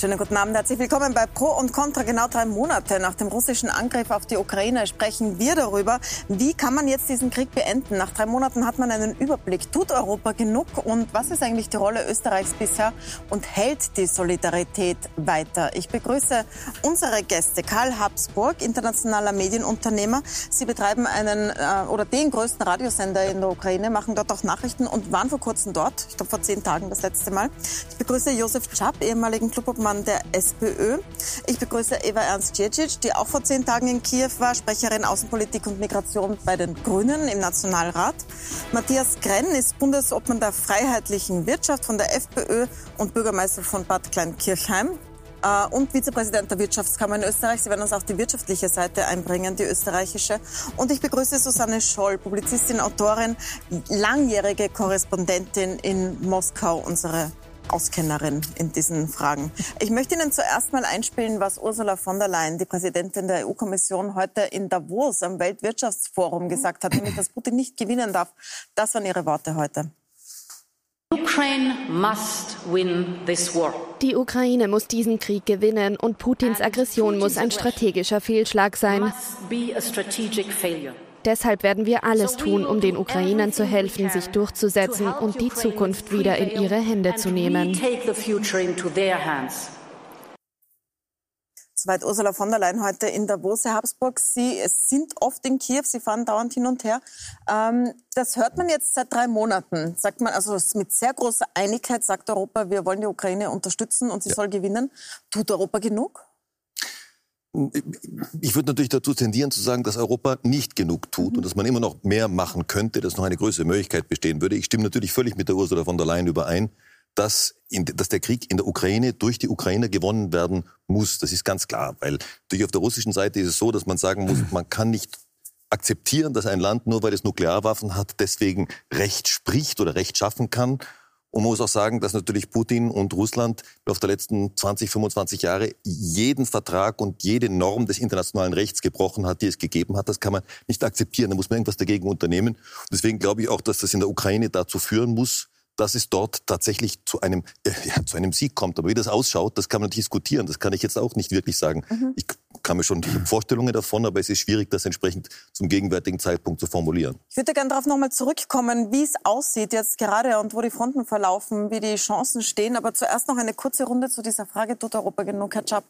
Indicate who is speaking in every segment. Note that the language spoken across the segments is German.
Speaker 1: Schönen guten Abend, herzlich willkommen bei Pro und Contra. Genau drei Monate nach dem russischen Angriff auf die Ukraine sprechen wir darüber, wie kann man jetzt diesen Krieg beenden. Nach drei Monaten hat man einen Überblick. Tut Europa genug? Und was ist eigentlich die Rolle Österreichs bisher? Und hält die Solidarität weiter? Ich begrüße unsere Gäste. Karl Habsburg, internationaler Medienunternehmer. Sie betreiben einen äh, oder den größten Radiosender in der Ukraine, machen dort auch Nachrichten und waren vor kurzem dort. Ich glaube vor zehn Tagen das letzte Mal. Ich begrüße Josef Czap, ehemaligen Clubobmann Vormann der SPÖ. Ich begrüße Eva Ernst Djecic, die auch vor zehn Tagen in Kiew war, Sprecherin Außenpolitik und Migration bei den Grünen im Nationalrat. Matthias Grenn ist Bundesobmann der Freiheitlichen Wirtschaft von der FPÖ und Bürgermeister von Bad Kleinkirchheim äh, und Vizepräsident der Wirtschaftskammer in Österreich. Sie werden uns auch die wirtschaftliche Seite einbringen, die österreichische. Und ich begrüße Susanne Scholl, Publizistin, Autorin, langjährige Korrespondentin in Moskau, unsere Auskennerin in diesen Fragen. Ich möchte Ihnen zuerst mal einspielen, was Ursula von der Leyen, die Präsidentin der EU-Kommission, heute in Davos am Weltwirtschaftsforum gesagt hat, nämlich, dass Putin nicht gewinnen darf. Das waren ihre Worte heute.
Speaker 2: Die Ukraine muss diesen Krieg gewinnen und Putins Aggression muss ein strategischer Fehlschlag sein. Deshalb werden wir alles tun, um den Ukrainern zu helfen, sich durchzusetzen und die Zukunft wieder in ihre Hände zu nehmen.
Speaker 1: Soweit Ursula von der Leyen heute in Davos. Herr Habsburg, Sie sind oft in Kiew, Sie fahren dauernd hin und her. Ähm, das hört man jetzt seit drei Monaten. Sagt man also mit sehr großer Einigkeit, sagt Europa, wir wollen die Ukraine unterstützen und sie ja. soll gewinnen. Tut Europa genug?
Speaker 3: Ich würde natürlich dazu tendieren zu sagen, dass Europa nicht genug tut und dass man immer noch mehr machen könnte, dass noch eine größere Möglichkeit bestehen würde. Ich stimme natürlich völlig mit der Ursula von der Leyen überein, dass, in, dass der Krieg in der Ukraine durch die Ukrainer gewonnen werden muss. Das ist ganz klar, weil durch auf der russischen Seite ist es so, dass man sagen muss, man kann nicht akzeptieren, dass ein Land nur weil es Nuklearwaffen hat, deswegen Recht spricht oder Recht schaffen kann und man muss auch sagen, dass natürlich Putin und Russland auf der letzten 20, 25 Jahre jeden Vertrag und jede Norm des internationalen Rechts gebrochen hat, die es gegeben hat. Das kann man nicht akzeptieren. Da muss man irgendwas dagegen unternehmen. Deswegen glaube ich auch, dass das in der Ukraine dazu führen muss, dass es dort tatsächlich zu einem, äh, ja, zu einem Sieg kommt. Aber wie das ausschaut, das kann man diskutieren. Das kann ich jetzt auch nicht wirklich sagen. Mhm. Ich kann mir schon Vorstellungen davon, aber es ist schwierig, das entsprechend zum gegenwärtigen Zeitpunkt zu formulieren.
Speaker 1: Ich würde gerne darauf nochmal zurückkommen, wie es aussieht jetzt gerade und wo die Fronten verlaufen, wie die Chancen stehen. Aber zuerst noch eine kurze Runde zu dieser Frage, tut Europa genug, Herr Schapp?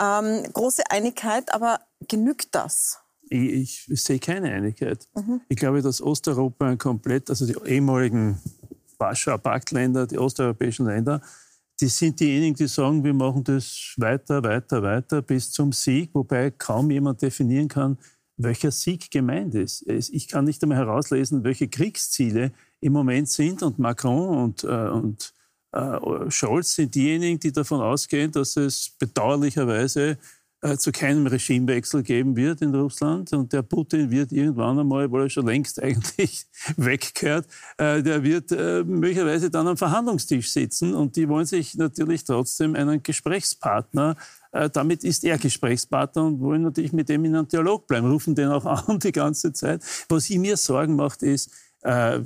Speaker 1: Ähm, große Einigkeit, aber genügt das?
Speaker 4: Ich, ich, sehe keine Einigkeit. Mhm. Ich glaube, dass Osteuropa komplett, also die ehemaligen Warschauer Paktländer, die osteuropäischen Länder, die sind diejenigen, die sagen, wir machen das weiter, weiter, weiter bis zum Sieg, wobei kaum jemand definieren kann, welcher Sieg gemeint ist. Ich kann nicht einmal herauslesen, welche Kriegsziele im Moment sind. Und Macron und, äh, und äh, Scholz sind diejenigen, die davon ausgehen, dass es bedauerlicherweise äh, zu keinem Regimewechsel geben wird in Russland. Und der Putin wird irgendwann einmal, weil er schon längst eigentlich weggehört, äh, der wird äh, möglicherweise dann am Verhandlungstisch sitzen. Und die wollen sich natürlich trotzdem einen Gesprächspartner damit ist er Gesprächspartner und wollen natürlich mit dem in einem Dialog bleiben, rufen den auch an die ganze Zeit. Was ich mir Sorgen macht, ist, äh,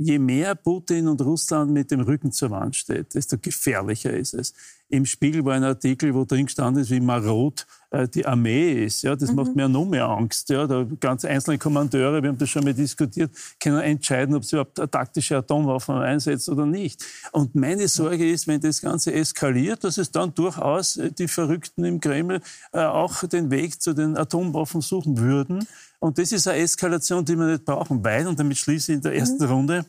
Speaker 4: je mehr Putin und Russland mit dem Rücken zur Wand steht, desto gefährlicher ist es. Im Spiegel war ein Artikel, wo drin gestanden ist, wie marot äh, die Armee ist. Ja, das mhm. macht mir noch mehr Angst. Ja, da ganz einzelne Kommandeure, wir haben das schon mal diskutiert, können entscheiden, ob sie überhaupt taktische Atomwaffen einsetzen oder nicht. Und meine Sorge ist, wenn das Ganze eskaliert, dass es dann durchaus äh, die Verrückten im Kreml äh, auch den Weg zu den Atomwaffen suchen würden. Und das ist eine Eskalation, die wir nicht brauchen, weil, und damit schließe ich in der ersten mhm. Runde,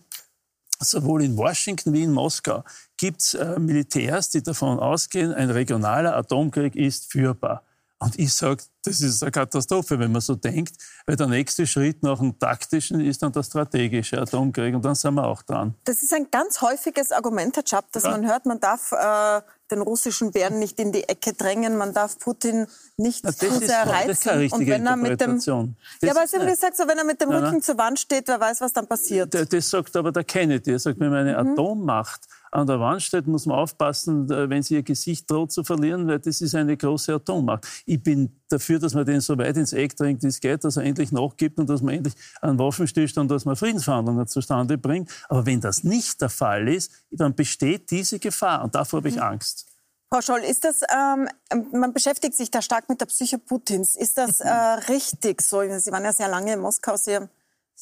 Speaker 4: sowohl in Washington wie in Moskau gibt es äh, Militärs, die davon ausgehen, ein regionaler Atomkrieg ist führbar. Und ich sage, das ist eine Katastrophe, wenn man so denkt, weil der nächste Schritt nach dem taktischen ist dann der strategische Atomkrieg und dann sind wir auch dran.
Speaker 1: Das ist ein ganz häufiges Argument, Herr Schapp, dass ja. man hört, man darf äh, den russischen Bären nicht in die Ecke drängen, man darf Putin nicht
Speaker 4: Na,
Speaker 1: zu sehr reizen. Das
Speaker 4: ist keine richtige und wenn er mit dem,
Speaker 1: ja, aber Sie haben gesagt, so, wenn er mit dem Rücken zur Wand steht, wer weiß, was dann passiert.
Speaker 4: Das, das sagt aber der Kennedy. Er sagt, wenn man eine mhm. Atommacht an der Wand steht, muss man aufpassen, äh, wenn sie ihr Gesicht droht zu verlieren, weil das ist eine große Atommacht. Ich bin dafür, dass man den so weit ins Eck drängt, wie es geht, dass er endlich nachgibt und dass man endlich einen Waffenstillstand, dass man Friedensverhandlungen zustande bringt. Aber wenn das nicht der Fall ist, dann besteht diese Gefahr und davor habe ich mhm. Angst.
Speaker 1: Frau Scholl, ist das, ähm, man beschäftigt sich da stark mit der Psyche Putins. Ist das äh, richtig so? Sie waren ja sehr lange in Moskau, Sie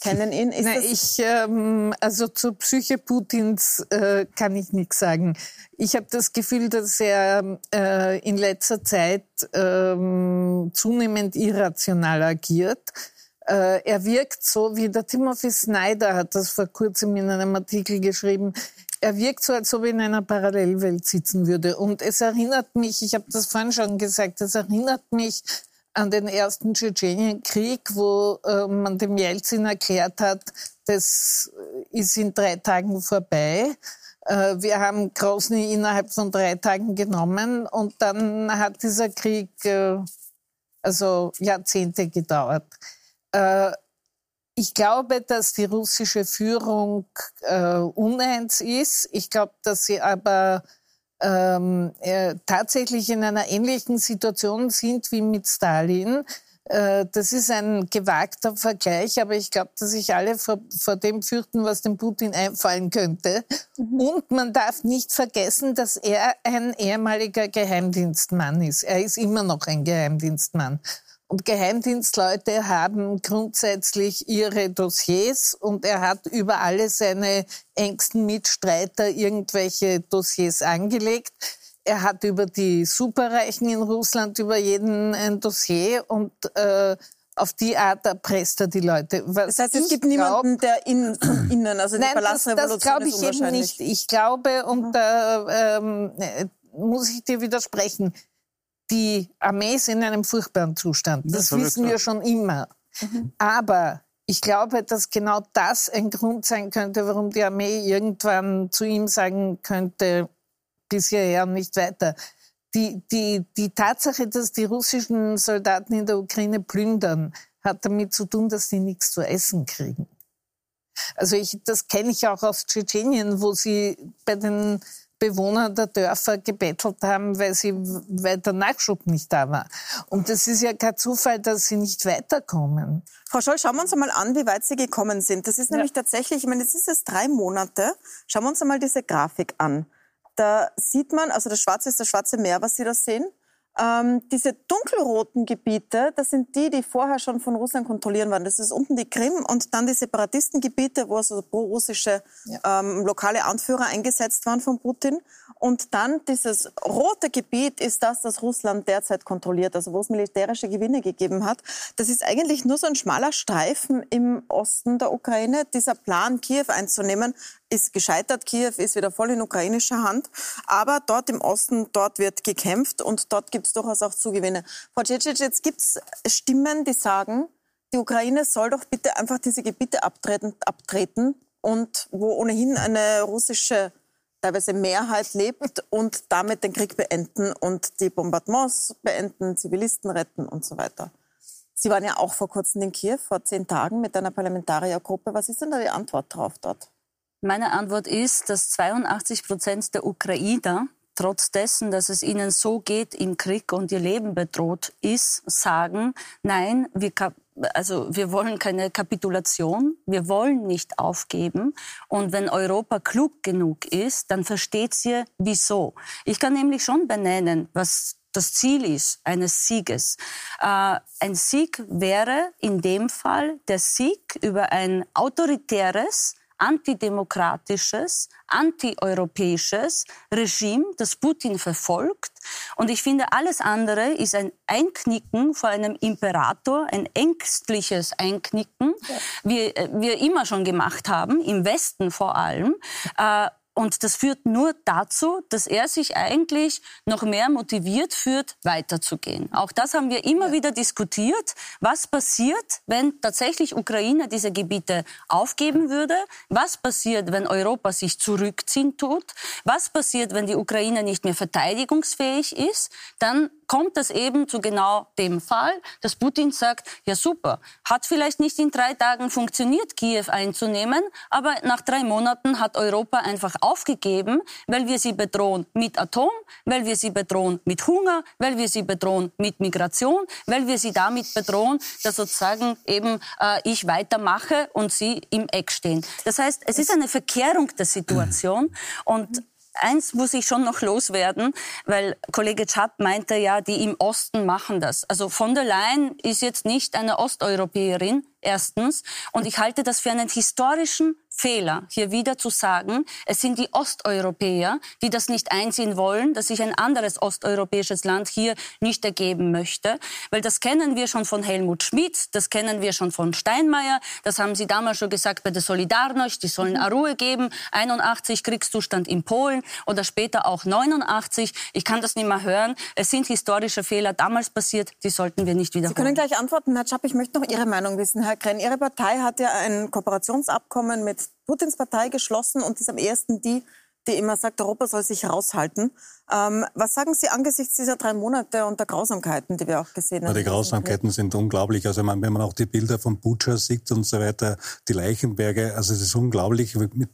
Speaker 1: kennen ihn.
Speaker 5: Ist Na, ich, ähm, also zur Psyche Putins äh, kann ich nichts sagen. Ich habe das Gefühl, dass er äh, in letzter Zeit ähm, zunehmend irrational agiert. Äh, er wirkt so, wie der Timothy Snyder hat das vor kurzem in einem Artikel geschrieben, er wirkt so, als ob er in einer Parallelwelt sitzen würde. Und es erinnert mich, ich habe das vorhin schon gesagt, es erinnert mich an den ersten Tschetschenienkrieg, wo äh, man dem Jelzin erklärt hat, das ist in drei Tagen vorbei. Äh, wir haben Grozny innerhalb von drei Tagen genommen und dann hat dieser Krieg äh, also Jahrzehnte gedauert. Ich glaube, dass die russische Führung uneins ist. Ich glaube, dass sie aber ähm, äh, tatsächlich in einer ähnlichen Situation sind wie mit Stalin. Äh, das ist ein gewagter Vergleich, aber ich glaube, dass sich alle vor, vor, dem fürchten, was dem Putin einfallen könnte. Mhm. Und man darf nicht vergessen, dass er ein ehemaliger Geheimdienstmann ist. Er ist immer noch ein Geheimdienstmann. Und Geheimdienstleute haben grundsätzlich ihre Dossiers und er hat über alle seine engsten Mitstreiter irgendwelche Dossiers angelegt. Er hat über die Superreichen in Russland über jeden ein Dossier und äh, auf die Art erpresst er die Leute.
Speaker 1: Was das heißt, es gibt niemanden, der in, von innen, also die
Speaker 5: Nein, das, das glaube ich eben nicht. Ich glaube, und da ähm, muss ich dir widersprechen, die Armee ist in einem furchtbaren Zustand. Das, das wissen wir schon immer. Mhm. Aber ich glaube, dass genau das ein Grund sein könnte, warum die Armee irgendwann zu ihm sagen könnte, bis hierher nicht weiter. Die, die, die Tatsache, dass die russischen Soldaten in der Ukraine plündern, hat damit zu tun, dass sie nichts zu essen kriegen. Also ich, das kenne ich auch aus Tschetschenien, wo sie bei den Bewohner der Dörfer gebettelt haben, weil, sie, weil der Nachschub nicht da war. Und das ist ja kein Zufall, dass sie nicht weiterkommen.
Speaker 1: Frau Scholl, schauen wir uns einmal an, wie weit Sie gekommen sind. Das ist nämlich ja. tatsächlich, ich meine, es ist jetzt drei Monate. Schauen wir uns einmal diese Grafik an. Da sieht man, also das Schwarze ist das Schwarze Meer, was Sie da sehen. Ähm, diese dunkelroten Gebiete, das sind die, die vorher schon von Russland kontrollieren waren. Das ist unten die Krim und dann die Separatistengebiete, wo also pro-russische ja. ähm, lokale Anführer eingesetzt waren von Putin. Und dann dieses rote Gebiet ist das, das Russland derzeit kontrolliert, also wo es militärische Gewinne gegeben hat. Das ist eigentlich nur so ein schmaler Streifen im Osten der Ukraine. Dieser Plan, Kiew einzunehmen, ist gescheitert. Kiew ist wieder voll in ukrainischer Hand. Aber dort im Osten, dort wird gekämpft und dort gibt es durchaus auch Zugewinne. Frau Cicic, jetzt gibt es Stimmen, die sagen, die Ukraine soll doch bitte einfach diese Gebiete abtreten, abtreten und wo ohnehin eine russische teilweise Mehrheit lebt und damit den Krieg beenden und die Bombardements beenden, Zivilisten retten und so weiter. Sie waren ja auch vor kurzem in Kiew, vor zehn Tagen mit einer Parlamentariergruppe. Was ist denn da die Antwort drauf dort?
Speaker 6: Meine Antwort ist, dass 82 Prozent der Ukrainer trotz dessen, dass es ihnen so geht im Krieg und ihr Leben bedroht ist, sagen, nein, wir, also wir wollen keine Kapitulation, wir wollen nicht aufgeben. Und wenn Europa klug genug ist, dann versteht sie, wieso. Ich kann nämlich schon benennen, was das Ziel ist eines Sieges. Äh, ein Sieg wäre in dem Fall der Sieg über ein autoritäres, antidemokratisches, antieuropäisches Regime, das Putin verfolgt. Und ich finde, alles andere ist ein Einknicken vor einem Imperator, ein ängstliches Einknicken, ja. wie äh, wir immer schon gemacht haben, im Westen vor allem. Äh, und das führt nur dazu, dass er sich eigentlich noch mehr motiviert fühlt, weiterzugehen. Auch das haben wir immer wieder diskutiert. Was passiert, wenn tatsächlich Ukraine diese Gebiete aufgeben würde? Was passiert, wenn Europa sich zurückziehen tut? Was passiert, wenn die Ukraine nicht mehr verteidigungsfähig ist? Dann kommt es eben zu genau dem Fall, dass Putin sagt, ja super, hat vielleicht nicht in drei Tagen funktioniert, Kiew einzunehmen, aber nach drei Monaten hat Europa einfach aufgegeben, weil wir sie bedrohen mit Atom, weil wir sie bedrohen mit Hunger, weil wir sie bedrohen mit Migration, weil wir sie damit bedrohen, dass sozusagen eben äh, ich weitermache und sie im Eck stehen. Das heißt, es ist eine Verkehrung der Situation und eins muss ich schon noch loswerden, weil Kollege Chapp meinte ja, die im Osten machen das. Also von der Leyen ist jetzt nicht eine Osteuropäerin, erstens. Und ich halte das für einen historischen Fehler, hier wieder zu sagen, es sind die Osteuropäer, die das nicht einsehen wollen, dass sich ein anderes osteuropäisches Land hier nicht ergeben möchte. Weil das kennen wir schon von Helmut Schmidt, das kennen wir schon von Steinmeier, das haben sie damals schon gesagt bei der Solidarność, die sollen Ruhe geben, 81 Kriegszustand in Polen oder später auch 89. Ich kann das nicht mehr hören. Es sind historische Fehler damals passiert, die sollten wir nicht wiederholen.
Speaker 1: Sie können gleich antworten, Herr Schapp. Ich möchte noch Ihre Meinung wissen, Herr Krenn. Ihre Partei hat ja ein Kooperationsabkommen mit Putins Partei geschlossen und ist am ersten die, die immer sagt, Europa soll sich raushalten. Ähm, was sagen Sie angesichts dieser drei Monate und der Grausamkeiten, die wir auch gesehen haben?
Speaker 7: Ja, die Grausamkeiten sind unglaublich. Also wenn man auch die Bilder von Butscha sieht und so weiter, die Leichenberge, also es ist unglaublich, mit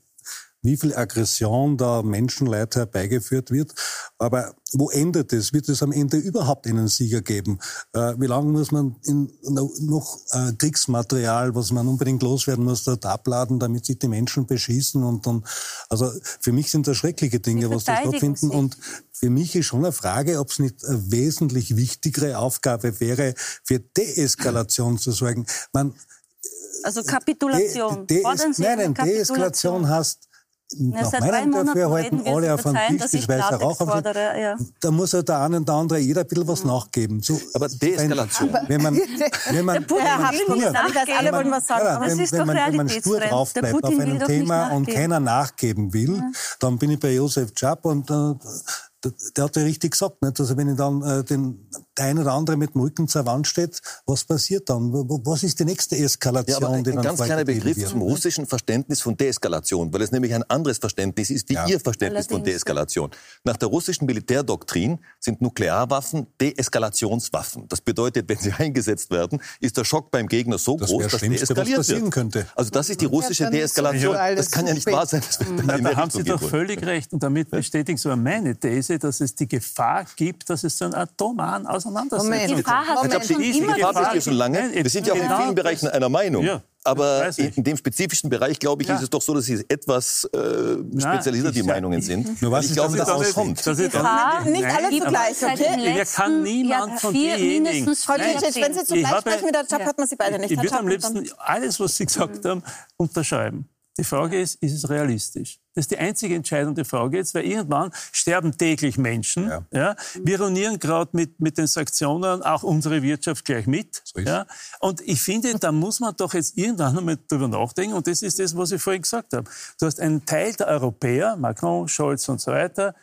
Speaker 7: wie viel Aggression da Menschenleid herbeigeführt wird. Aber wo endet es? Wird es am Ende überhaupt einen Sieger geben? Äh, wie lange muss man in, noch äh, Kriegsmaterial, was man unbedingt loswerden muss, dort abladen, damit sich die Menschen beschießen? Und dann, also für mich sind das schreckliche Dinge, was da stattfinden. Sich. Und für mich ist schon eine Frage, ob es nicht eine wesentlich wichtigere Aufgabe wäre, für Deeskalation zu sorgen. Man,
Speaker 6: also Kapitulation.
Speaker 7: De, de, de, nein, nein, Deeskalation heißt,
Speaker 6: ja, nach meinem
Speaker 7: Dafürhalten alle auf einen Tisch, das weiße Rauch
Speaker 6: fordere, ja.
Speaker 7: Da muss halt der eine und der andere jeder ein bisschen was nachgeben. So,
Speaker 3: aber Deeskalation.
Speaker 7: Wenn man, wenn man,
Speaker 6: der
Speaker 7: wenn man
Speaker 6: stur,
Speaker 1: alle wollen was sagen,
Speaker 7: ja, wenn, wenn, man, wenn man stur drauf bleibt auf einem Thema und keiner nachgeben will, ja. dann bin ich bei Josef Chapp und äh, der hat ja richtig gesagt, nicht? Also wenn ich dann äh, den der eine oder andere mit dem Rücken zur Wand steht, was passiert dann? Was ist die nächste Eskalation? Ja, aber
Speaker 3: ein,
Speaker 7: die
Speaker 3: ein ganz kleiner Begriff wird? zum russischen Verständnis von Deeskalation, weil es nämlich ein anderes Verständnis ist, wie ja. Ihr Verständnis Allerdings. von Deeskalation. Nach der russischen Militärdoktrin sind Nuklearwaffen Deeskalationswaffen. Das bedeutet, wenn sie eingesetzt werden, ist der Schock beim Gegner so das groß, dass deeskaliert wird.
Speaker 7: Könnte.
Speaker 3: Also das ist die russische Deeskalation. Das kann ja nicht wahr sein. Dass
Speaker 4: Na, da haben Sie doch völlig recht. Und damit bestätigen Sie meine These, dass es die Gefahr gibt, dass es so einen atomaren Auseinandersetzung
Speaker 6: Moment. Die Gefahr hat
Speaker 3: Moment. schon immer die Gefahr besteht schon lange. Wir sind ja auch in vielen Bereichen einer Meinung. Ja. Aber in dem spezifischen Bereich, glaube ich, ja. ist es doch so, dass es etwas äh, spezialisiert die Meinungen sind.
Speaker 7: Nur was ich glaube, dass das kommt.
Speaker 1: Das ist Gefahr, nicht alle zugleich, okay?
Speaker 4: Hier kann niemand von denjenigen...
Speaker 1: Frau Tschitsch, wenn Sie zugleich sprechen mit der Job, hat man Sie beide nicht.
Speaker 4: Ich würde am liebsten alles, was Sie gesagt haben, unterschreiben. Die Frage ist, ist es realistisch? Das ist die einzige entscheidende Frage jetzt, weil irgendwann sterben täglich Menschen. Ja. ja. Wir ruinieren gerade mit, mit den Sanktionen auch unsere Wirtschaft gleich mit. So ja. Und ich finde, da muss man doch jetzt irgendwann einmal drüber nachdenken. Und das ist das, was ich vorhin gesagt habe. Du hast einen Teil der Europäer, Macron, Scholz und so weiter,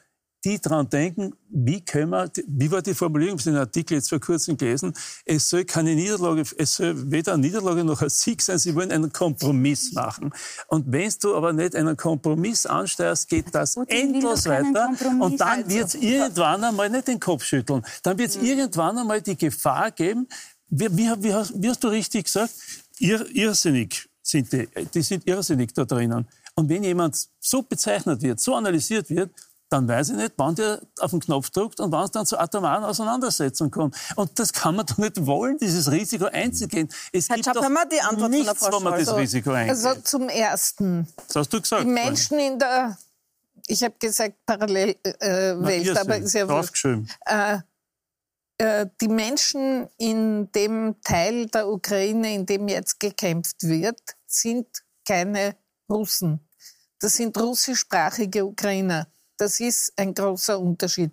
Speaker 4: die daran denken, wie können wir, wie war die Formulierung, ich habe den Artikel jetzt vor kurzem gelesen, es soll keine Niederlage, es soll weder eine Niederlage noch ein Sieg sein, sie wollen einen Kompromiss machen. Und wenn du aber nicht einen Kompromiss ansteuerst, geht das Gut, endlos weiter und dann also. wird es irgendwann einmal nicht den Kopf schütteln, dann wird es mhm. irgendwann einmal die Gefahr geben, wie, wie, wie, hast, wie hast du richtig gesagt, Ir, irrsinnig sind die, die sind irrsinnig da drinnen. Und wenn jemand so bezeichnet wird, so analysiert wird, dann weiß ich nicht, wann der auf den Knopf drückt und wann es dann zur atomaren Auseinandersetzung kommt. Und das kann man doch nicht wollen, dieses Risiko einzugehen.
Speaker 1: Es Herr gibt doch die Antwort
Speaker 4: nichts, wo man das Risiko eingeht.
Speaker 5: Also zum Ersten.
Speaker 4: Das hast du gesagt.
Speaker 5: Die Menschen in der, ich habe gesagt Parallelwelt, äh, aber ist ja
Speaker 4: wohl,
Speaker 5: äh, äh, die Menschen in dem Teil der Ukraine, in dem jetzt gekämpft wird, sind keine Russen. Das sind russischsprachige Ukrainer. Das ist ein großer Unterschied.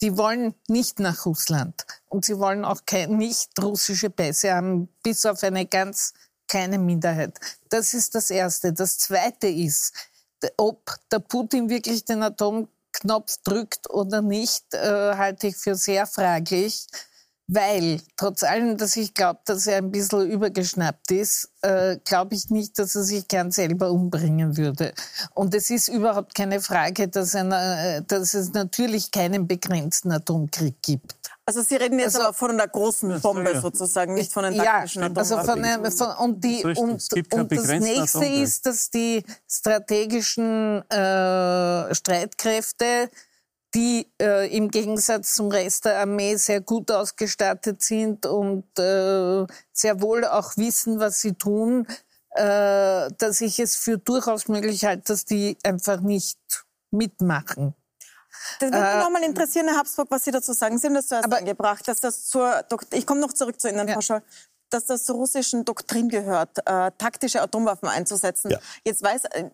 Speaker 5: Die wollen nicht nach Russland und sie wollen auch kein, nicht russische Pässe haben, bis auf eine ganz kleine Minderheit. Das ist das Erste. Das Zweite ist, ob der Putin wirklich den Atomknopf drückt oder nicht, äh, halte ich für sehr fraglich. Weil, trotz allem, dass ich glaube, dass er ein bisschen übergeschnappt ist, äh, glaube ich nicht, dass er sich gern selber umbringen würde. Und es ist überhaupt keine Frage, dass, einer, äh, dass es natürlich keinen begrenzten Atomkrieg gibt.
Speaker 1: Also Sie reden jetzt also, aber von einer großen Bombe ja. sozusagen, nicht von einem taktischen ja,
Speaker 5: also von, einer, von und, die, und, und das nächste Atomkrieg. ist, dass die strategischen äh, Streitkräfte die äh, im Gegensatz zum Rest der Armee sehr gut ausgestattet sind und äh, sehr wohl auch wissen, was sie tun, äh, dass ich es für durchaus möglich halte, dass die einfach nicht mitmachen.
Speaker 1: Das würde mich äh, nochmal interessieren, Herr Habsburg, was Sie dazu sagen. Sie haben das zuerst aber, angebracht, dass das zur, ich komme noch zurück zu Ihnen, ja. Frau Scholl, dass das zur russischen Doktrin gehört, äh, taktische Atomwaffen einzusetzen. Ja. Jetzt weiß, äh,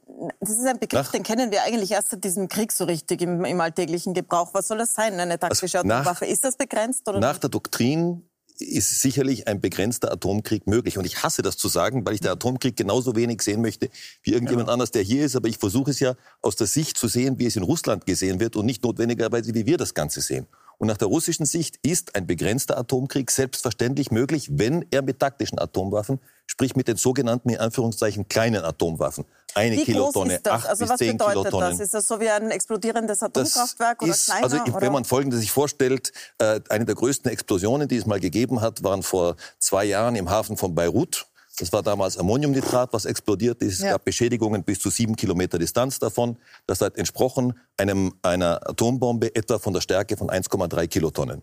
Speaker 1: das ist ein Begriff, nach, den kennen wir eigentlich erst seit diesem Krieg so richtig im, im alltäglichen Gebrauch. Was soll das sein, eine taktische also Atomwaffe? Nach, ist das begrenzt oder
Speaker 3: Nach
Speaker 1: nicht?
Speaker 3: der Doktrin ist sicherlich ein begrenzter Atomkrieg möglich. Und ich hasse das zu sagen, weil ich den Atomkrieg genauso wenig sehen möchte wie irgendjemand ja. anders, der hier ist. Aber ich versuche es ja aus der Sicht zu sehen, wie es in Russland gesehen wird und nicht notwendigerweise, wie wir das Ganze sehen. Und nach der russischen Sicht ist ein begrenzter Atomkrieg selbstverständlich möglich, wenn er mit taktischen Atomwaffen, sprich mit den sogenannten, in Anführungszeichen, kleinen Atomwaffen, eine
Speaker 1: wie
Speaker 3: Kilotonne,
Speaker 1: ist das? acht also bis zehn Kilotonnen. Das? Ist das so wie ein explodierendes Atomkraftwerk oder kleiner?
Speaker 3: Also oder? wenn man Folgendes sich vorstellt, äh, eine der größten Explosionen, die es mal gegeben hat, waren vor zwei Jahren im Hafen von Beirut. Das war damals Ammoniumnitrat, was explodiert ist. Es ja. gab Beschädigungen bis zu sieben Kilometer Distanz davon. Das hat entsprochen einem, einer Atombombe etwa von der Stärke von 1,3 Kilotonnen.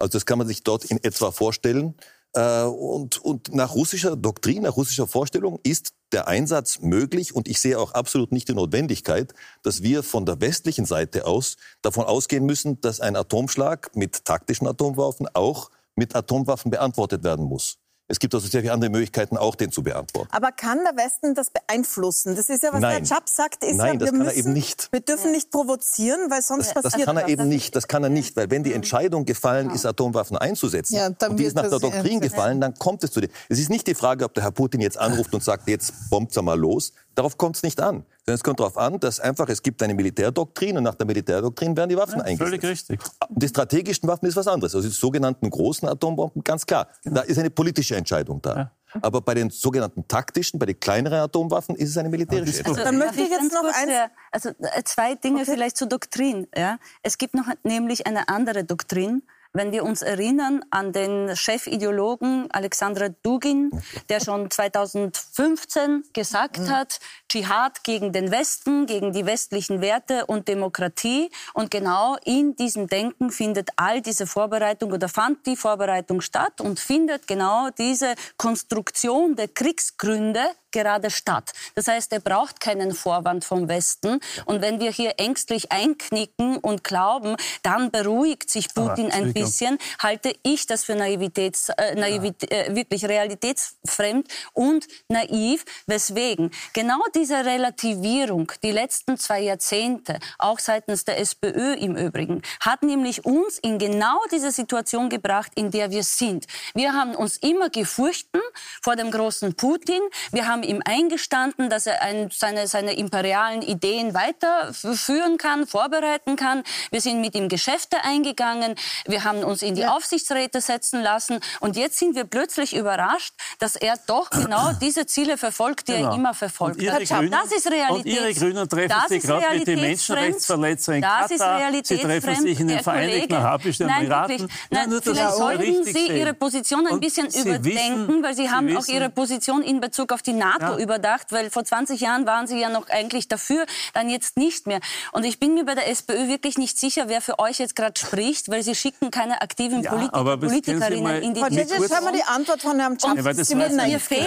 Speaker 3: Also das kann man sich dort in etwa vorstellen. Äh, und, und nach russischer Doktrin, nach russischer Vorstellung ist der Einsatz möglich und ich sehe auch absolut nicht die Notwendigkeit, dass wir von der westlichen Seite aus davon ausgehen müssen, dass ein Atomschlag mit taktischen Atomwaffen auch mit Atomwaffen beantwortet werden muss. Es gibt also sehr viele andere Möglichkeiten, auch den zu beantworten.
Speaker 1: Aber kann der Westen das beeinflussen? Das ist ja, was
Speaker 3: Nein.
Speaker 1: der Chap sagt, ist
Speaker 3: Nein,
Speaker 1: ja,
Speaker 3: das kann müssen, er eben nicht.
Speaker 1: Wir dürfen nicht provozieren, weil sonst
Speaker 3: das,
Speaker 1: passiert
Speaker 3: Das kann er eben nicht. Das kann er nicht, weil wenn die Entscheidung gefallen ist, Atomwaffen einzusetzen, ja, und die ist nach der Doktrin gefallen, dann kommt es zu dem. Es ist nicht die Frage, ob der Herr Putin jetzt anruft und sagt, jetzt bombt er mal los. Darauf kommt es nicht an. Sondern es kommt darauf an, dass einfach es gibt eine Militärdoktrin und nach der Militärdoktrin werden die Waffen ja, eingesetzt.
Speaker 4: Völlig richtig.
Speaker 3: Die strategischen Waffen ist was anderes. Also die sogenannten großen Atombomben, ganz klar. Genau. Da ist eine politische Entscheidung da. Ja. Aber bei den sogenannten taktischen, bei den kleineren Atomwaffen ist es eine militärische
Speaker 6: Entscheidung. Also, Dann möchte ich jetzt noch eins. Also äh, zwei Dinge okay. vielleicht zur Doktrin. Ja? Es gibt noch nämlich eine andere Doktrin, wenn wir uns erinnern an den Chefideologen Alexander Dugin, der schon 2015 gesagt mhm. hat, Dschihad gegen den Westen, gegen die westlichen Werte und Demokratie. Und genau in diesem Denken findet all diese Vorbereitung oder fand die Vorbereitung statt und findet genau diese Konstruktion der Kriegsgründe gerade statt. Das heißt, er braucht keinen Vorwand vom Westen. Und wenn wir hier ängstlich einknicken und glauben, dann beruhigt sich Putin ein bisschen, halte ich das für Naivitäts, äh, Naivität, äh, wirklich realitätsfremd und naiv. Weswegen? Genau diese Relativierung, die letzten zwei Jahrzehnte, auch seitens der SPÖ im Übrigen, hat nämlich uns in genau diese Situation gebracht, in der wir sind. Wir haben uns immer gefürchten vor dem großen Putin. Wir haben ihm eingestanden, dass er ein, seine, seine imperialen Ideen weiterführen kann, vorbereiten kann. Wir sind mit ihm Geschäfte eingegangen. Wir haben uns in die ja. Aufsichtsräte setzen lassen. Und jetzt sind wir plötzlich überrascht, dass er doch genau diese Ziele verfolgt, die genau. er immer verfolgt hat.
Speaker 4: Grünen, das ist Realität. Und Ihre Grünen treffen das sich gerade mit den Menschenrechtsverletzern in das Katar. Sie treffen sich in den Vereinigten Arabischen Emiraten.
Speaker 6: Nein, nur, vielleicht sollten Sie Ihre Position ein bisschen überdenken, wissen, weil Sie, Sie haben wissen, auch Ihre Position in Bezug auf die NATO ja. überdacht, weil vor 20 Jahren waren Sie ja noch eigentlich dafür, dann jetzt nicht mehr. Und ich bin mir bei der SPÖ wirklich nicht sicher, wer für euch jetzt gerade spricht, weil Sie schicken keine aktiven ja, Politiker, Politikerinnen in die
Speaker 1: Frau Jetzt haben wir die Antwort von Herrn Schaff.
Speaker 6: Ja, mir fehlt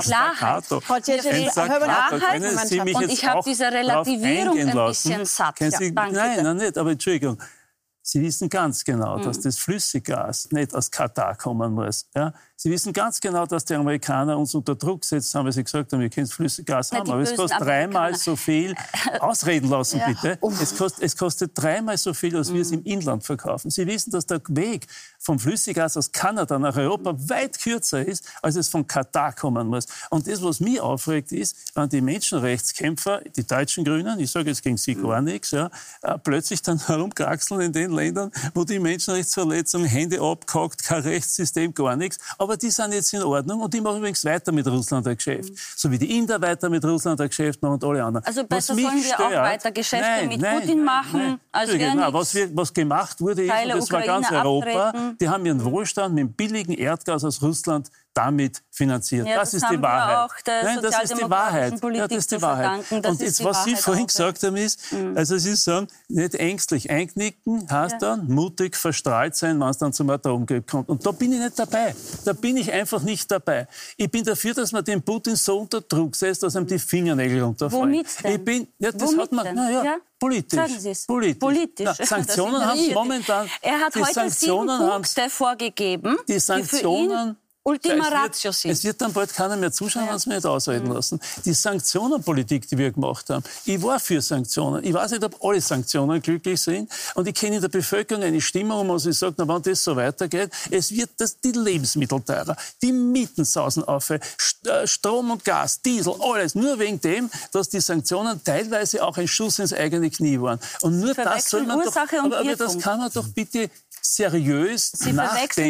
Speaker 6: Klarheit. Klarheit. Und ich habe diese Relativierung ein bisschen satt.
Speaker 4: Sie, nein, nein, nicht, aber Entschuldigung. Sie wissen ganz genau, dass mhm. das Flüssiggas nicht aus Katar kommen muss. Ja? Sie wissen ganz genau, dass die Amerikaner uns unter Druck setzen, haben, weil sie gesagt haben, wir können Flüssiggas haben, aber es kostet dreimal so viel. Ausreden lassen, ja. bitte. Es kostet, es kostet dreimal so viel, als wir es im Inland verkaufen. Sie wissen, dass der Weg vom Flüssiggas aus Kanada nach Europa weit kürzer ist, als es von Katar kommen muss. Und das, was mich aufregt, ist, wenn die Menschenrechtskämpfer, die deutschen Grünen, ich sage jetzt gegen sie gar nichts, ja, äh, plötzlich dann herumkraxeln in den Ländern, wo die Menschenrechtsverletzungen, Hände abgehackt, kein Rechtssystem, gar nichts. Aber die sind jetzt in Ordnung und die machen übrigens weiter mit Russland ein Geschäft. Mhm. So wie die Inder weiter mit Russland ein Geschäft machen und alle anderen.
Speaker 6: Also besser was sollen wir stört, auch weiter Geschäfte nein, mit nein, Putin machen, nein, als wir
Speaker 4: genau, was, wir, was gemacht wurde, ist, und das war ganz Europa, die haben ihren Wohlstand mit billigem Erdgas aus Russland damit finanziert.
Speaker 6: Ja,
Speaker 4: das,
Speaker 6: das
Speaker 4: ist die Wahrheit. Nein, das ist die Wahrheit. Ja, das ist die Wahrheit. Und jetzt, was Sie vorhin
Speaker 6: auch,
Speaker 4: gesagt haben, ist, also Sie sagen, nicht ängstlich einknicken, heißt
Speaker 6: Ja.
Speaker 4: dann mutig verstrahlt sein, wenn es dann zum Atomkrieg kommt. Und da bin ich nicht dabei. Da bin ich einfach nicht dabei. Ich bin dafür, dass man den Putin so unter Druck setzt, dass ihm die Fingernägel runterfallen.
Speaker 6: Womit denn?
Speaker 4: Ich bin, ja, das
Speaker 6: Womit
Speaker 4: hat man,
Speaker 6: denn?
Speaker 4: na ja, politisch.
Speaker 6: Sagen Sie es.
Speaker 4: Politisch.
Speaker 6: Politisch.
Speaker 4: Na, Sanktionen haben momentan,
Speaker 6: Er hat
Speaker 4: die
Speaker 6: heute
Speaker 4: Sanktionen
Speaker 6: sieben
Speaker 4: haben
Speaker 6: Punkte vorgegeben,
Speaker 4: die Sanktionen
Speaker 6: Ultima
Speaker 4: es
Speaker 6: Ratio
Speaker 4: wird,
Speaker 6: sind.
Speaker 4: Es wird dann bald keiner mehr zuschauen,
Speaker 6: Ja.
Speaker 4: wenn sie mich nicht ausreden lassen. Die Sanktionenpolitik, die wir gemacht haben, ich war für Sanktionen. Ich weiß nicht, ob alle Sanktionen glücklich sind. Und ich kenne in der Bevölkerung eine Stimmung, wo sie sagt, na, wenn das so weitergeht, es wird das, die Lebensmittel teurer, die Mieten sausen auf, äh, Strom und Gas, Diesel, alles. Nur wegen dem, dass die Sanktionen teilweise auch ein Schuss ins eigene Knie waren. Und nur das soll man
Speaker 6: Ursache
Speaker 4: doch, aber, aber das kann man doch bitte seriös
Speaker 6: Sie verwechseln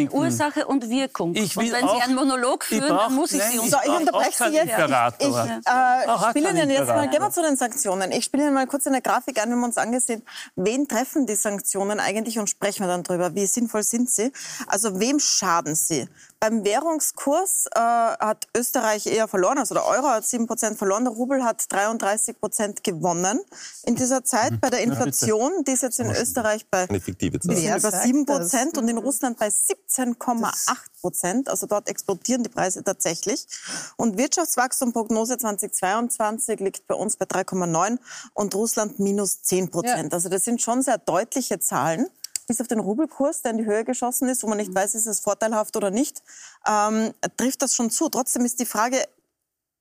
Speaker 4: nachdenken.
Speaker 6: Ursache und Wirkung.
Speaker 4: Ich
Speaker 6: und
Speaker 4: will
Speaker 6: wenn
Speaker 4: auch-
Speaker 6: Sie einen Monolog
Speaker 4: ich
Speaker 6: führen,
Speaker 4: brauch-
Speaker 6: dann muss ich
Speaker 4: nein,
Speaker 6: Sie
Speaker 4: ich
Speaker 1: ich
Speaker 6: unterbrechen.
Speaker 4: brauch
Speaker 1: unterbreche Sie jetzt.
Speaker 4: Imperator.
Speaker 1: Ich,
Speaker 4: Auch
Speaker 1: äh, spiele Ihnen jetzt mal, gehen wir zu den Sanktionen. Ich spiele Ihnen mal kurz eine Grafik an, wir haben uns angesehen, wen treffen die Sanktionen eigentlich und sprechen wir dann drüber. Wie sinnvoll sind sie? Also wem schaden sie? Beim Währungskurs äh, hat Österreich eher verloren, also der Euro hat 7% verloren, der Rubel hat 33% gewonnen in dieser Zeit. Bei der Inflation, die ist jetzt in Österreich bei
Speaker 3: Eine fiktive Zahl.
Speaker 1: bisschen über
Speaker 5: sagt
Speaker 1: 7
Speaker 5: das?
Speaker 1: Prozent und in Russland bei 17,8 Prozent. Also dort explodieren die Preise tatsächlich. Und Wirtschaftswachstum Prognose 2022 liegt bei uns bei 3,9 und Russland minus 10 Prozent. Also das sind schon sehr deutliche Zahlen. Bis auf den Rubelkurs, der in die Höhe geschossen ist, wo man nicht weiß, ist es vorteilhaft oder nicht, ähm, trifft das schon zu. Trotzdem ist die Frage,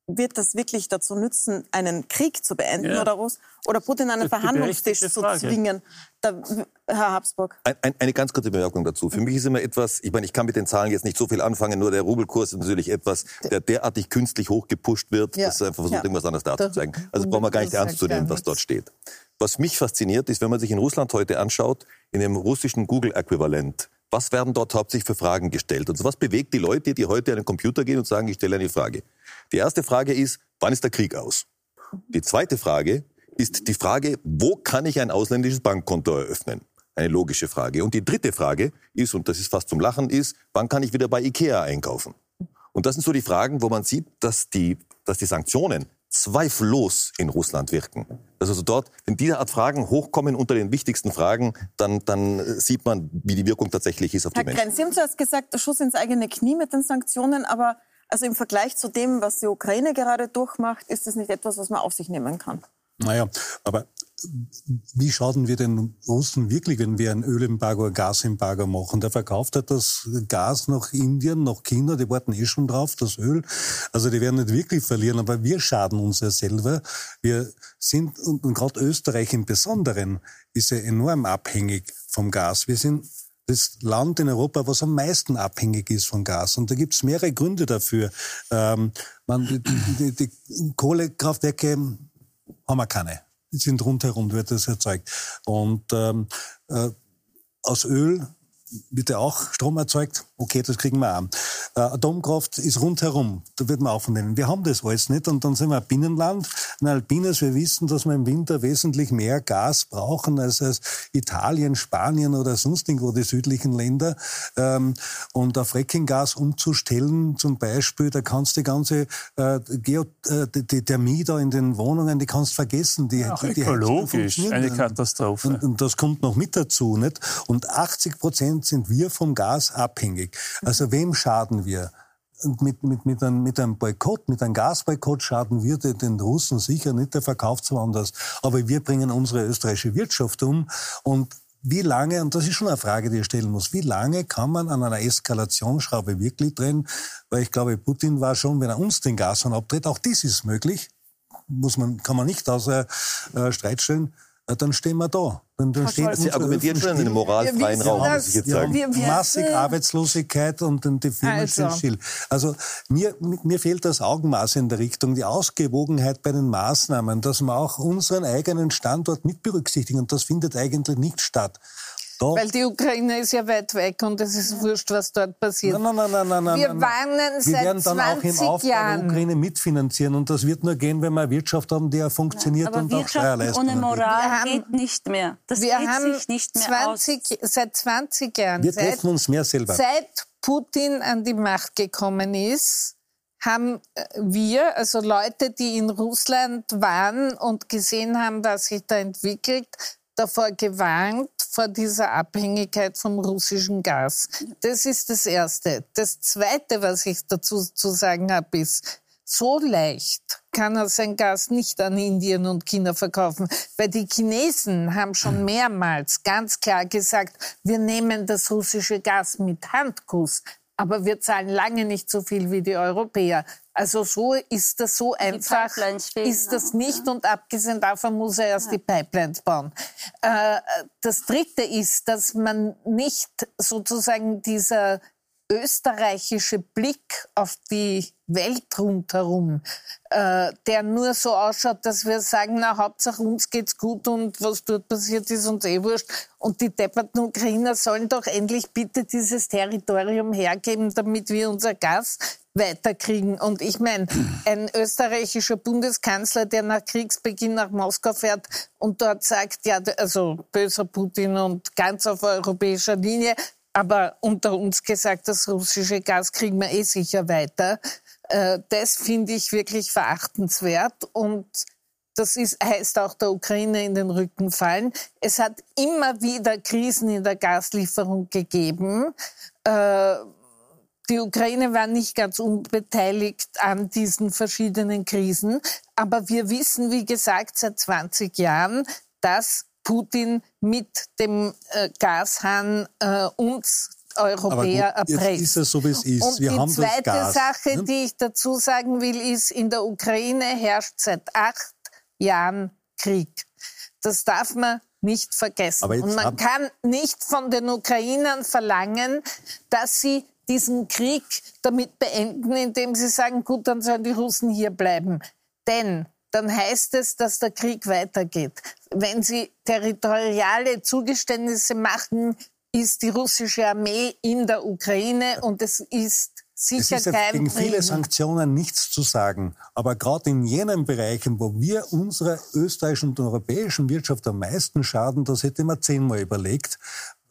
Speaker 1: wird das wirklich dazu nützen, einen Krieg zu beenden
Speaker 4: Ja.
Speaker 1: oder, Russ- oder Putin an einen Verhandlungstisch zu zwingen? Da, Herr Habsburg.
Speaker 3: Ein, ein, eine ganz kurze Bemerkung dazu. Für mich ist immer etwas, ich meine, ich kann mit den Zahlen jetzt nicht so viel anfangen, nur der Rubelkurs ist natürlich etwas, der derartig künstlich hochgepusht wird,
Speaker 1: Ja.
Speaker 3: dass er einfach versucht,
Speaker 1: Ja.
Speaker 3: irgendwas anderes
Speaker 5: Der
Speaker 3: darzuzeigen. Also brauchen wir gar nicht ernst zu nehmen, was dort steht. Was mich fasziniert, ist, wenn man sich in Russland heute anschaut, in dem russischen Google-Äquivalent, was werden dort hauptsächlich für Fragen gestellt? Also was bewegt die Leute, die heute an den Computer gehen und sagen, ich stelle eine Frage? Die erste Frage ist, wann ist der Krieg aus? Die zweite Frage ist die Frage, wo kann ich ein ausländisches Bankkonto eröffnen? Eine logische Frage. Und die dritte Frage ist, und das ist fast zum Lachen, ist, wann kann ich wieder bei Ikea einkaufen? Und das sind so die Fragen, wo man sieht, dass die, dass die Sanktionen zweifellos in Russland wirken. Also dort, wenn diese Art Fragen hochkommen unter den wichtigsten Fragen, dann, dann äh, sieht man, wie die Wirkung tatsächlich ist auf die
Speaker 1: Herr
Speaker 3: Menschen.
Speaker 1: Grenz, Sie haben zuerst gesagt, der Schuss ins eigene Knie mit den Sanktionen, aber also im Vergleich zu dem, was die Ukraine gerade durchmacht, ist es nicht etwas, was man auf sich nehmen kann.
Speaker 7: Naja, aber wie schaden wir den Russen wirklich, wenn wir ein Ölembargo, ein Gasembargo machen? Der verkauft hat das Gas nach Indien, nach China, die warten eh schon drauf, das Öl. Also die werden nicht wirklich verlieren, aber wir schaden uns ja selber. Wir sind, und, gerade Österreich im Besonderen, ist ja enorm abhängig vom Gas. Wir sind das Land in Europa, was am meisten abhängig ist von Gas. Und da gibt es mehrere Gründe dafür. Ähm, man, die, die, die Kohlekraftwerke haben wir keine. Sind rundherum, wird das erzeugt. Und ähm, äh, aus Öl wird ja auch Strom erzeugt. Okay, das kriegen wir auch. Äh, Atomkraft ist rundherum. Da wird man auch von denen. Wir haben das alles nicht. Und dann sind wir ein Binnenland. Ein alpines. Wir wissen, dass wir im Winter wesentlich mehr Gas brauchen als, als Italien, Spanien oder sonst irgendwo die südlichen Länder. Ähm, und auf Frackinggas umzustellen, zum Beispiel, da kannst du die ganze äh, Geo, äh, die, die Thermie da in den Wohnungen, die kannst du vergessen. Die,
Speaker 4: Auch
Speaker 7: die, die
Speaker 4: ökologisch eine. Katastrophe.
Speaker 7: Und, und das kommt noch mit dazu, nicht? Und 80 Prozent sind wir vom Gas abhängig. Also wem schaden wir? Und mit, mit, mit, einem, mit einem Boykott, mit einem Gasboykott schaden wir den, den Russen sicher nicht, der verkauft zwar anders. Aber wir bringen unsere österreichische Wirtschaft um. Und wie lange, und das ist schon eine Frage, die ich stellen muss, wie lange kann man an einer Eskalationsschraube wirklich drehen? Weil ich glaube, Putin war schon, wenn er uns den Gashahn abdreht, auch dies ist möglich, muss man, kann man nicht außer äh, Streit stellen, äh, dann stehen wir da. Dann, dann stehen
Speaker 3: Sie argumentieren schon in einem moralfreien Raum, muss ich jetzt sagen.
Speaker 5: Wir- wir-
Speaker 7: massig Arbeitslosigkeit und dann die Firmen
Speaker 5: Also.
Speaker 7: stehen still. Also mir, mir fehlt das Augenmaß in der Richtung, die Ausgewogenheit bei den Maßnahmen, dass wir auch unseren eigenen Standort mit berücksichtigen. Und das findet eigentlich nicht statt. Da,
Speaker 5: Weil die Ukraine ist ja weit weg und es ist wurscht, was dort passiert.
Speaker 7: Nein, nein, nein, nein, nein,
Speaker 5: Wir
Speaker 7: nein.
Speaker 5: warnen
Speaker 7: Wir
Speaker 5: seit
Speaker 7: werden dann auch im
Speaker 5: 20
Speaker 7: Aufbau
Speaker 5: Jahren.
Speaker 7: der Ukraine mitfinanzieren. Und das wird nur gehen, wenn wir eine Wirtschaft haben, die ja funktioniert
Speaker 6: Aber
Speaker 7: und auch
Speaker 6: Wirtschaft
Speaker 7: Steuerleistungen
Speaker 6: ohne. Moral
Speaker 5: Wir haben-
Speaker 6: geht nicht mehr. Das
Speaker 5: Wir
Speaker 6: geht
Speaker 5: haben
Speaker 6: sich nicht mehr
Speaker 5: 20, seit 20 Jahren,
Speaker 7: Wir
Speaker 5: seit,
Speaker 7: treffen uns mehr selber.
Speaker 5: seit Putin an die Macht gekommen ist, haben äh, wir, also Leute, die in Russland waren und gesehen haben, was sich da entwickelt, davor gewarnt, vor dieser Abhängigkeit vom russischen Gas. Das ist das Erste. Das Zweite, was ich dazu zu sagen habe, ist, so leicht kann er sein Gas nicht an Indien und China verkaufen, weil die Chinesen haben schon mehrmals ganz klar gesagt, wir nehmen das russische Gas mit Handkuss, aber wir zahlen lange nicht so viel wie die Europäer. Also so ist das so einfach, ist das nicht und abgesehen davon muss er erst die Pipelines bauen. Äh, das Dritte ist, dass man nicht sozusagen dieser österreichische Blick auf die Welt rundherum, äh, der nur so ausschaut, dass wir sagen, na, Hauptsache uns geht's gut und was dort passiert ist uns eh wurscht. Und die depperten Ukrainer sollen doch endlich bitte dieses Territorium hergeben, damit wir unser Gas weiterkriegen. Und ich meine, ein österreichischer Bundeskanzler, der nach Kriegsbeginn nach Moskau fährt und dort sagt, ja, also böser Putin und ganz auf europäischer Linie, aber unter uns gesagt, das russische Gas kriegen wir eh sicher weiter. Äh, das finde ich wirklich verachtenswert und das ist, heißt auch der Ukraine in den Rücken fallen. Es hat immer wieder Krisen in der Gaslieferung gegeben. Äh, die Ukraine war nicht ganz unbeteiligt an diesen verschiedenen Krisen. Aber wir wissen, wie gesagt, seit 20 Jahren, dass Putin mit dem äh, Gashahn äh, uns Europäer
Speaker 7: gut,
Speaker 5: erpresst.
Speaker 7: Jetzt ist es so, wie es ist.
Speaker 5: Und
Speaker 7: Wir
Speaker 5: die
Speaker 7: haben
Speaker 5: zweite
Speaker 7: das Gas,
Speaker 5: Sache,
Speaker 7: ne?
Speaker 5: die ich dazu sagen will, ist, in der Ukraine herrscht seit acht Jahren Krieg. Das darf man nicht vergessen.
Speaker 7: Aber
Speaker 5: Und man kann nicht von den Ukrainern verlangen, dass sie diesen Krieg damit beenden, indem sie sagen, gut, dann sollen die Russen hier bleiben. Denn dann heißt es, dass der Krieg weitergeht. Wenn sie territoriale Zugeständnisse machen, ist die russische Armee in der Ukraine und es ist
Speaker 7: Es
Speaker 5: sicher
Speaker 7: ist ja
Speaker 5: kein
Speaker 7: gegen viele. Sanktionen nichts zu sagen. Aber gerade in jenen Bereichen, wo wir unserer österreichischen und europäischen Wirtschaft am meisten schaden, das hätte man zehnmal überlegt.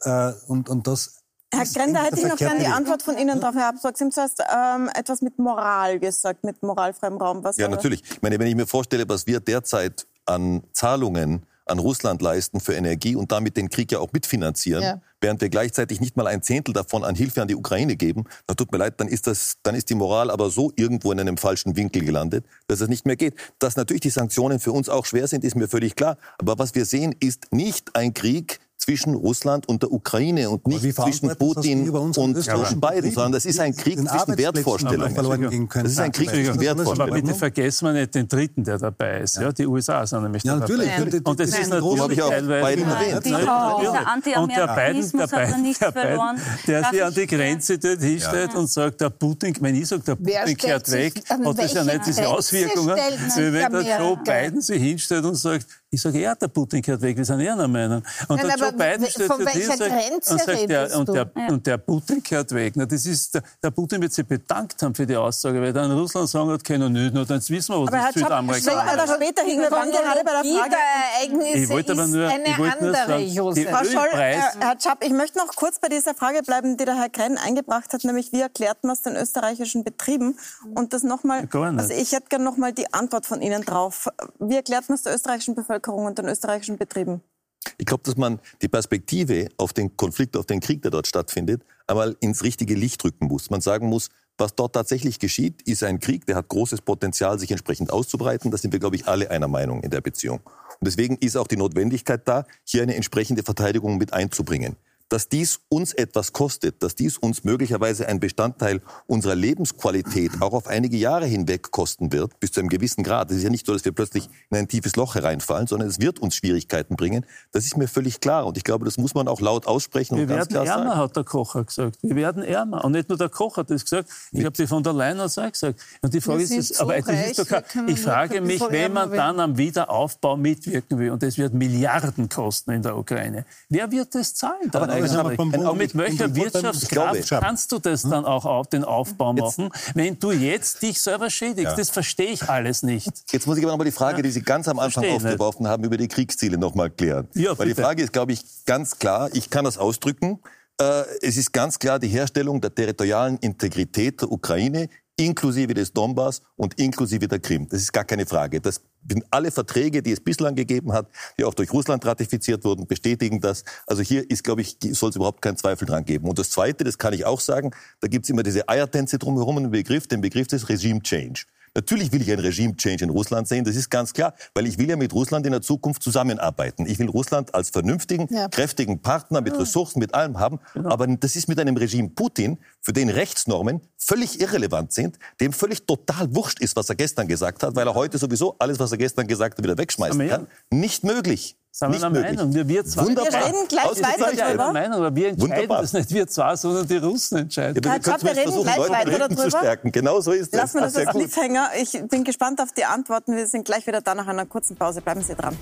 Speaker 7: Äh, Und, und das
Speaker 1: Herr Grender,
Speaker 7: der
Speaker 1: hätte ich noch gerne die. Antwort von Ihnen darauf, Herr Habsburg. Sie haben zuerst ähm, etwas mit Moral gesagt, mit moralfreiem Raum. Was
Speaker 3: Ja, natürlich. Ich meine, wenn ich mir vorstelle, was wir derzeit an Zahlungen an Russland leisten für Energie und damit den Krieg ja auch mitfinanzieren,
Speaker 5: Ja.
Speaker 3: während wir gleichzeitig nicht mal ein Zehntel davon an Hilfe an die Ukraine geben, dann tut mir leid, dann ist das, dann ist die Moral aber so irgendwo in einem falschen Winkel gelandet, dass es nicht mehr geht. Dass natürlich die Sanktionen für uns auch schwer sind, ist mir völlig klar. Aber was wir sehen, ist nicht ein Krieg zwischen Russland und der Ukraine und nicht zwischen Putin und Biden,
Speaker 7: Betrieben?
Speaker 3: sondern das ist ein Krieg zwischen Wertvorstellungen. Das ist ein Krieg zwischen Wertvorstellungen.
Speaker 4: Aber bitte vergessen wir nicht den Dritten, der dabei ist. Ja. die USA sind nämlich
Speaker 7: Ja,
Speaker 4: da
Speaker 7: natürlich.
Speaker 4: dabei.
Speaker 7: Und-
Speaker 4: das
Speaker 7: Nein.
Speaker 4: ist natürlich teilweise... Und der Biden, der
Speaker 6: er
Speaker 4: Biden, der Biden, der sich an die Grenze dort hinstellt und sagt, der Putin, wenn ich sage, der Putin kehrt weg, hat das ja nicht diese Auswirkungen, wie wenn der Joe? Biden sich hinstellt und sagt, ich sage, ja, der Putin kehrt weg, wir sind eh einer Meinung. Und
Speaker 5: Nein,
Speaker 4: der Joe
Speaker 5: aber
Speaker 4: Biden stellt
Speaker 5: von
Speaker 4: sich hin
Speaker 5: welcher
Speaker 4: und sagt,
Speaker 5: Grenze
Speaker 4: und, sagt
Speaker 5: redest
Speaker 4: der, und, der,
Speaker 5: du?
Speaker 4: und der Putin kehrt weg. Na, das ist, der, der Putin wird sich bedankt haben für die Aussage, weil dann Russland sagen hat, können nicht, na, dann wissen wir, was
Speaker 1: Aber
Speaker 4: das Südamerikaner
Speaker 1: später oder später hin, wir waren gerade bei der Frage.
Speaker 5: Ereignisse
Speaker 4: Ich wollte aber
Speaker 5: ist
Speaker 4: nur-
Speaker 5: eine
Speaker 4: ich wollte nur
Speaker 5: andere,
Speaker 4: sagen,
Speaker 5: Josef.
Speaker 1: Frau Scholl, äh, Herr Schapp, ich möchte noch kurz bei dieser Frage bleiben, die der Herr Krenn eingebracht hat, nämlich wie erklärt man es den österreichischen Betrieben? Und das nochmal, also ich hätte gerne nochmal die Antwort von Ihnen drauf. Wie erklärt man es der österreichischen Bevölkerung und den österreichischen Betrieben?
Speaker 3: Ich glaube, dass man die Perspektive auf den Konflikt, auf den Krieg, der dort stattfindet, einmal ins richtige Licht rücken muss. Man sagen muss, was dort tatsächlich geschieht, ist ein Krieg, der hat großes Potenzial, sich entsprechend auszubreiten. Da sind wir, glaube ich, alle einer Meinung in der Beziehung. Und deswegen ist auch die Notwendigkeit da, hier eine entsprechende Verteidigung mit einzubringen. Dass dies uns etwas kostet, dass dies uns möglicherweise ein Bestandteil unserer Lebensqualität auch auf einige Jahre hinweg kosten wird, bis zu einem gewissen Grad. Es ist ja nicht so, dass wir plötzlich in ein tiefes Loch hereinfallen, sondern es wird uns Schwierigkeiten bringen. Das ist mir völlig klar. Und ich glaube, das muss man auch laut aussprechen
Speaker 4: Wir
Speaker 3: und ganz
Speaker 4: werden
Speaker 3: klar
Speaker 4: ärmer,
Speaker 3: sagen.
Speaker 4: hat der Kocher gesagt. Wir werden ärmer. Und nicht nur der Kocher hat das gesagt. Ich habe die von der Leyen auch gesagt. Und die Frage
Speaker 5: Wir
Speaker 4: ist,
Speaker 5: so
Speaker 4: aber das
Speaker 5: reich,
Speaker 4: ist doch,
Speaker 5: wir
Speaker 4: ich frage mich, wenn
Speaker 5: ärmer
Speaker 4: man dann am Wiederaufbau mitwirken will, und das wird Milliarden kosten in der Ukraine, wer wird das zahlen dann Und mit welcher Wirtschaftskraft kannst du das dann auch auf den Aufbau machen, wenn du jetzt dich selber schädigst? Das verstehe ich alles nicht.
Speaker 3: Jetzt muss ich aber noch mal die Frage, die Sie ganz am Anfang
Speaker 4: Verstehe nicht.
Speaker 3: aufgeworfen haben, über die Kriegsziele noch mal klären.
Speaker 4: Ja,
Speaker 3: Weil die. Frage ist, glaube ich, ganz klar, ich kann das ausdrücken, Äh, es ist ganz klar die Herstellung der territorialen Integrität der Ukraine inklusive des Donbass und inklusive der Krim. Das ist gar keine Frage. Das alle Verträge, die es bislang gegeben hat, die auch durch Russland ratifiziert wurden, bestätigen das. Also hier ist, glaube ich, soll es überhaupt keinen Zweifel dran geben. Und das Zweite, das kann ich auch sagen, da gibt es immer diese Eiertänze drumherum, einen Begriff, den Begriff des Regime Change. Natürlich will ich ein Regime-Change in Russland sehen, das ist ganz klar, weil ich will ja mit Russland in der Zukunft zusammenarbeiten. Ich will Russland als vernünftigen, ja. kräftigen Partner mit Ressourcen, mit allem haben. Genau. Aber das ist mit einem Regime Putin, für den Rechtsnormen völlig irrelevant sind, dem völlig total wurscht ist, was er gestern gesagt hat, weil er heute sowieso alles, was er gestern gesagt hat, wieder wegschmeißen kann. Nicht möglich.
Speaker 4: Sind wir der Meinung? Wir, wir, zwei,
Speaker 1: Wunderbar. wir reden gleich weiter
Speaker 4: darüber. Meinung, aber wir entscheiden Wunderbar. das nicht wir zwei, sondern die Russen entscheiden.
Speaker 1: Ja, Herr wir reden gleich Leute weiter darüber.
Speaker 3: Zu stärken. Genau so ist
Speaker 1: Lassen wir das als Cliffhanger. Ich bin gespannt auf die Antworten. Wir sind gleich wieder da nach einer kurzen Pause. Bleiben Sie dran.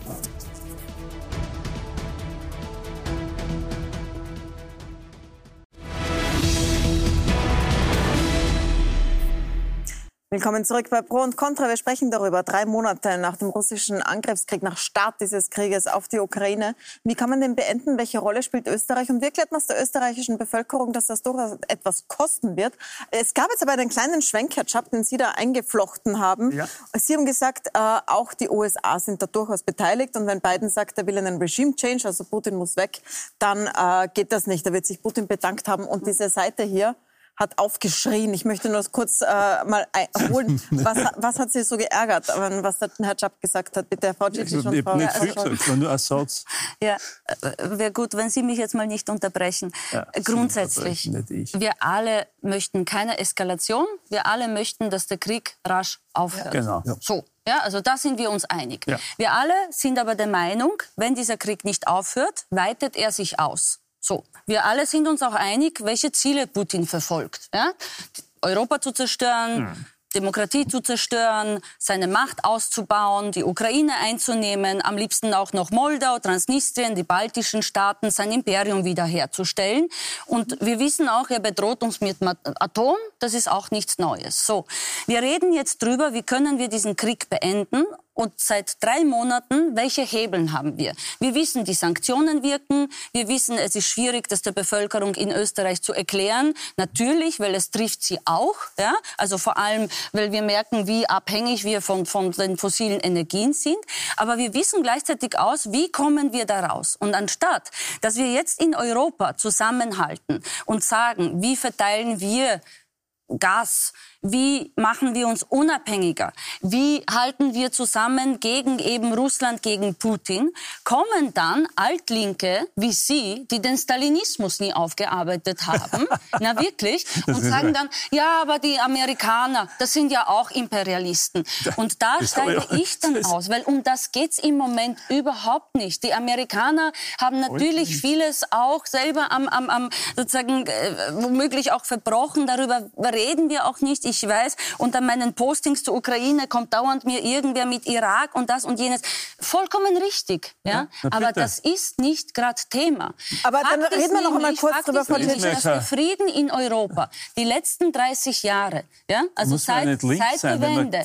Speaker 1: Willkommen zurück bei Pro und Contra. Wir sprechen darüber, drei Monate nach dem russischen Angriffskrieg, nach Start dieses Krieges auf die Ukraine. Wie kann man den beenden? Welche Rolle spielt Österreich? Und wie erklärt man es der österreichischen Bevölkerung, dass das durchaus etwas kosten wird? Es gab jetzt aber einen kleinen Schwenk, Herr den Sie da eingeflochten haben. Ja. Sie haben gesagt, äh, auch die USA sind da durchaus beteiligt. Und wenn Biden sagt, er will einen Regime-Change, also Putin muss weg, dann äh, geht das nicht. Da wird sich Putin bedankt haben. Und diese Seite hier, hat aufgeschrien. Ich möchte nur kurz äh, mal holen. Was, was hat Sie so geärgert, was der Herr Chap gesagt hat? Bitte, Frau Cici
Speaker 4: schon Frau nicht viel gesagt, nur Satz.
Speaker 6: Ja, äh, wäre gut, wenn Sie mich jetzt mal nicht unterbrechen. Ja, Grundsätzlich, wir alle möchten keine Eskalation. Wir alle möchten, dass der Krieg rasch aufhört.
Speaker 4: Genau. Ja.
Speaker 6: So. Ja, also da sind wir uns einig. Ja. Wir alle sind aber der Meinung, wenn dieser Krieg nicht aufhört, weitet er sich aus. So, wir alle sind uns auch einig, welche Ziele Putin verfolgt. Ja? Europa zu zerstören, mhm. Demokratie zu zerstören, seine Macht auszubauen, die Ukraine einzunehmen, am liebsten auch noch Moldau, Transnistrien, die baltischen Staaten, sein Imperium wiederherzustellen. Und wir wissen auch, er bedroht uns mit Atom. Das ist auch nichts Neues. So, wir reden jetzt drüber, wie können wir diesen Krieg beenden und seit drei Monaten, welche Hebeln haben wir? Wir wissen, die Sanktionen wirken. Wir wissen, es ist schwierig, das der Bevölkerung in Österreich zu erklären. Natürlich, weil es trifft sie auch. Ja? Also vor allem, weil wir merken, wie abhängig wir von, von den fossilen Energien sind. Aber wir wissen gleichzeitig aus, wie kommen wir da raus? Und anstatt, dass wir jetzt in Europa zusammenhalten und sagen, wie verteilen wir Gas, wie machen wir uns unabhängiger? Wie halten wir zusammen gegen eben Russland, gegen Putin? Kommen dann Altlinke wie Sie, die den Stalinismus nie aufgearbeitet haben, na wirklich, und sagen dann, ja, aber die Amerikaner, das sind ja auch Imperialisten. Und da steige ich dann aus, weil um das geht's im Moment überhaupt nicht. Die Amerikaner haben natürlich vieles auch selber am, am, am sozusagen äh, womöglich auch verbrochen. Darüber reden wir auch nicht. Ich ich weiß, unter meinen Postings zur Ukraine kommt dauernd mir irgendwer mit Irak und das und jenes. Vollkommen richtig, ja. ja aber das ist nicht gerade Thema.
Speaker 1: Aber Fakt dann reden wir noch einmal kurz drüber,
Speaker 6: Frau dass der Frieden in Europa die letzten 30 Jahre, ja, also
Speaker 4: Muss
Speaker 6: seit, seit
Speaker 4: sein, der Wende,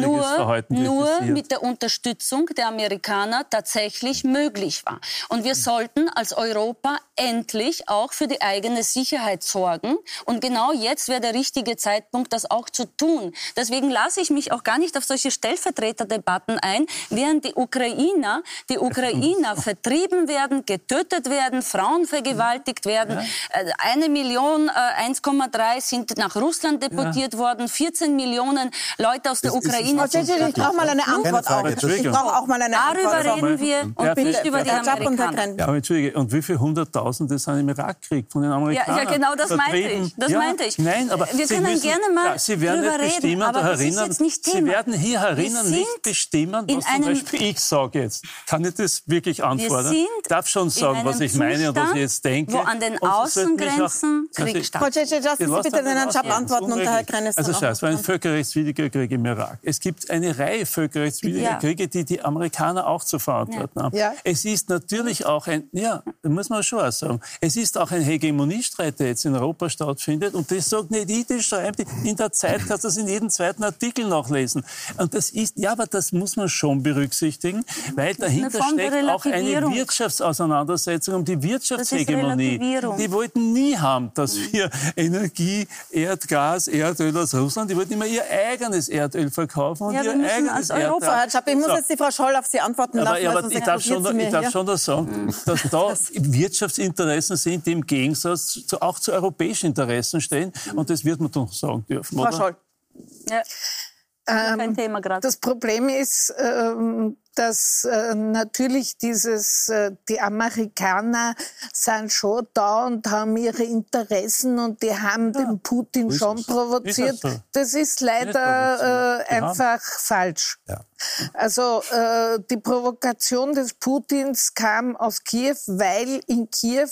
Speaker 6: nur, Verhalten nur mit der Unterstützung der Amerikaner tatsächlich möglich war. Und wir sollten als Europa endlich auch für die eigene Sicherheit sorgen. Und genau jetzt wäre der richtige Zeitpunkt, Zeitpunkt, das auch zu tun. Deswegen lasse ich mich auch gar nicht auf solche Stellvertreterdebatten ein, während die Ukrainer, die Ukrainer vertrieben werden, getötet werden, Frauen vergewaltigt werden. Ja. Äh, eine Million, 1,3 äh, sind nach Russland deportiert ja. worden, 14 Millionen Leute aus der das Ukraine.
Speaker 1: Ist, ist, ich brauche mal eine Antwort auch. Ich brauche auch mal eine
Speaker 6: Darüber Antwort. reden wir und bitte, nicht über die Amerikaner.
Speaker 4: Ja. Entschuldige, und wie viele Hunderttausende sind im Irakkrieg von den Amerikanern?
Speaker 6: Ja, ja genau das meinte ich. Das meinte ich.
Speaker 4: Nein, aber
Speaker 6: wir können gerne mal ja,
Speaker 4: Sie werden
Speaker 6: nicht
Speaker 4: bestimmen,
Speaker 6: reden, aber
Speaker 4: erinnern, Sie werden hier herinnen nicht bestimmen, was zum Beispiel ich sage jetzt. Kann ich das wirklich antworten? Ich darf schon sagen, was ich meine und was ich jetzt denke.
Speaker 6: Wo an den Außengrenzen Krieg stattfindet.
Speaker 1: Frau Cece, lassen Sie bitte den Herrn Schapp antworten und Herr Krennes
Speaker 4: Also schau, es war ein völkerrechtswidriger Krieg im Irak. Es gibt eine Reihe völkerrechtswidriger ja. Kriege, die die Amerikaner auch zu verantworten ja. haben. Ja. Es ist natürlich auch ein, ja, muss man schon auch sagen, es ist auch ein Hegemoniestreit, der jetzt in Europa stattfindet und das sagt nicht ich, das schreibt in der Zeit kannst du das in jedem zweiten Artikel nachlesen. Und das ist, ja, aber das muss man schon berücksichtigen, weil dahinter steckt auch eine Wirtschaftsauseinandersetzung um die Wirtschaftshegemonie. Die wollten nie haben, dass wir Energie, Erdgas, Erdöl aus Russland, die wollten immer ihr eigenes Erdöl verkaufen und
Speaker 1: ja,
Speaker 4: ihr eigenes Erdgas.
Speaker 1: Ich muss jetzt die Frau Scholl auf Sie antworten lassen.
Speaker 4: Aber, aber ich darf schon, ich darf schon das sagen, dass da Wirtschaftsinteressen sind, die im Gegensatz zu, auch zu europäischen Interessen stehen. Und das wird man doch sagen dürfen.
Speaker 1: Frau Scholl.
Speaker 6: Ja. Ähm,
Speaker 5: das Problem ist, ähm, dass äh, natürlich dieses, äh, die Amerikaner sind schon da und haben ihre Interessen und die haben ja. den Putin schon provoziert. Ist das, so? das, ist leider äh, einfach falsch. Ja. Also äh, die Provokation des Putins kam aus Kiew, weil in Kiew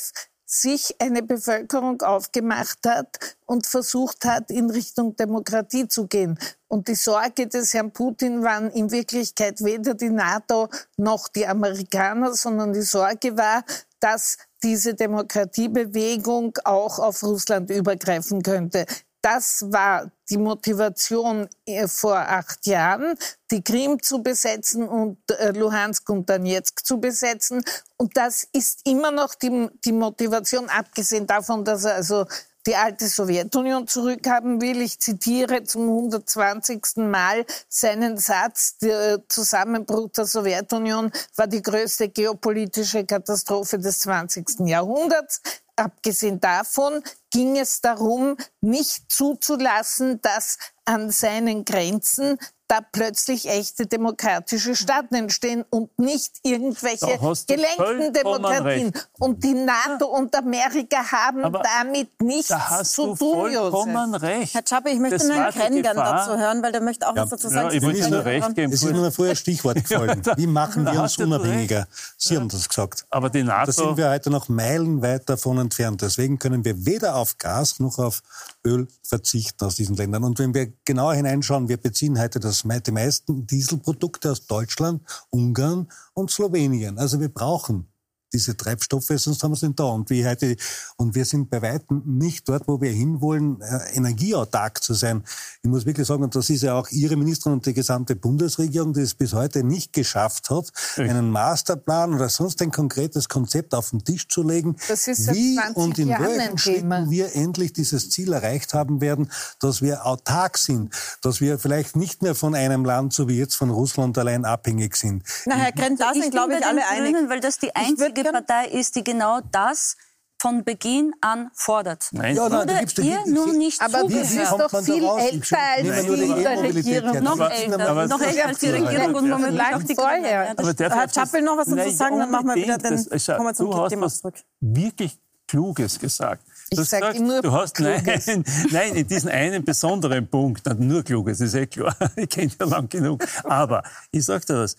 Speaker 5: sich eine Bevölkerung aufgemacht hat und versucht hat, in Richtung Demokratie zu gehen. Und die Sorge des Herrn Putin waren in Wirklichkeit weder die NATO noch die Amerikaner, sondern die Sorge war, dass diese Demokratiebewegung auch auf Russland übergreifen könnte. Das war die Motivation äh, vor acht Jahren, die Krim zu besetzen und äh, Luhansk und Donetsk zu besetzen. Und das ist immer noch die, die Motivation, abgesehen davon, dass er also die alte Sowjetunion zurückhaben will. Ich zitiere zum 120. Mal seinen Satz, der Zusammenbruch der Sowjetunion war die größte geopolitische Katastrophe des 20. Jahrhunderts. Abgesehen davon ging es darum, nicht zuzulassen, dass an seinen Grenzen da plötzlich echte demokratische Staaten entstehen und nicht irgendwelche gelenkten Demokratien. Und die NATO und Amerika haben Aber damit nichts zu tun,
Speaker 4: Josef. Recht.
Speaker 1: Herr Czappe, ich möchte das nur einen Krenn gern dazu hören, weil der möchte auch ja, was dazu sagen. Ja,
Speaker 7: ich will nur recht geben. Es ist nur vorher Stichwort gefallen. Wie machen wir uns unabhängiger? Sie haben das gesagt.
Speaker 4: Aber die NATO...
Speaker 7: Da sind wir heute noch meilenweit davon entfernt. Deswegen können wir weder auf Gas noch auf Öl verzichten aus diesen Ländern. Und wenn wir genauer hineinschauen, wir beziehen heute das, die meisten Dieselprodukte aus Deutschland, Ungarn und Slowenien. Also wir brauchen diese Treibstoffe, sonst haben wir es nicht da. Und, wie heute, und wir sind bei weitem nicht dort, wo wir hinwollen, äh, energieautark zu sein. Ich muss wirklich sagen, und das ist ja auch Ihre Ministerin und die gesamte Bundesregierung, die es bis heute nicht geschafft hat, Echt? einen Masterplan oder sonst ein konkretes Konzept auf den Tisch zu legen, wie und in Jahren welchen Schritten wir endlich dieses Ziel erreicht haben werden, dass wir autark sind, dass wir vielleicht nicht mehr von einem Land, so wie jetzt von Russland allein abhängig sind.
Speaker 1: Na, Herr Krenz, da sind, glaube ich, alle einig.
Speaker 6: Weil das die einzige Partei ist, die genau das von Beginn an fordert.
Speaker 7: Nein. Ja, nein,
Speaker 6: Wurde ihr nun nicht
Speaker 5: Aber
Speaker 6: zugehört?
Speaker 5: sie ist doch viel älter als die Regierung.
Speaker 6: Noch älter, noch älter als die Regierung und womöglich auch die
Speaker 1: vorher. Herr Chappel noch was dazu sagen, dann machen wir wieder den,
Speaker 4: kommen wir zum Thema zurück. wirklich Kluges gesagt.
Speaker 5: Du ich sage nur
Speaker 4: du hast, Kluges. Nein, nein, in diesem einen besonderen Punkt, nur Kluges, ist eh klar. Ich kenne ja lang genug. Aber ich sage dir das,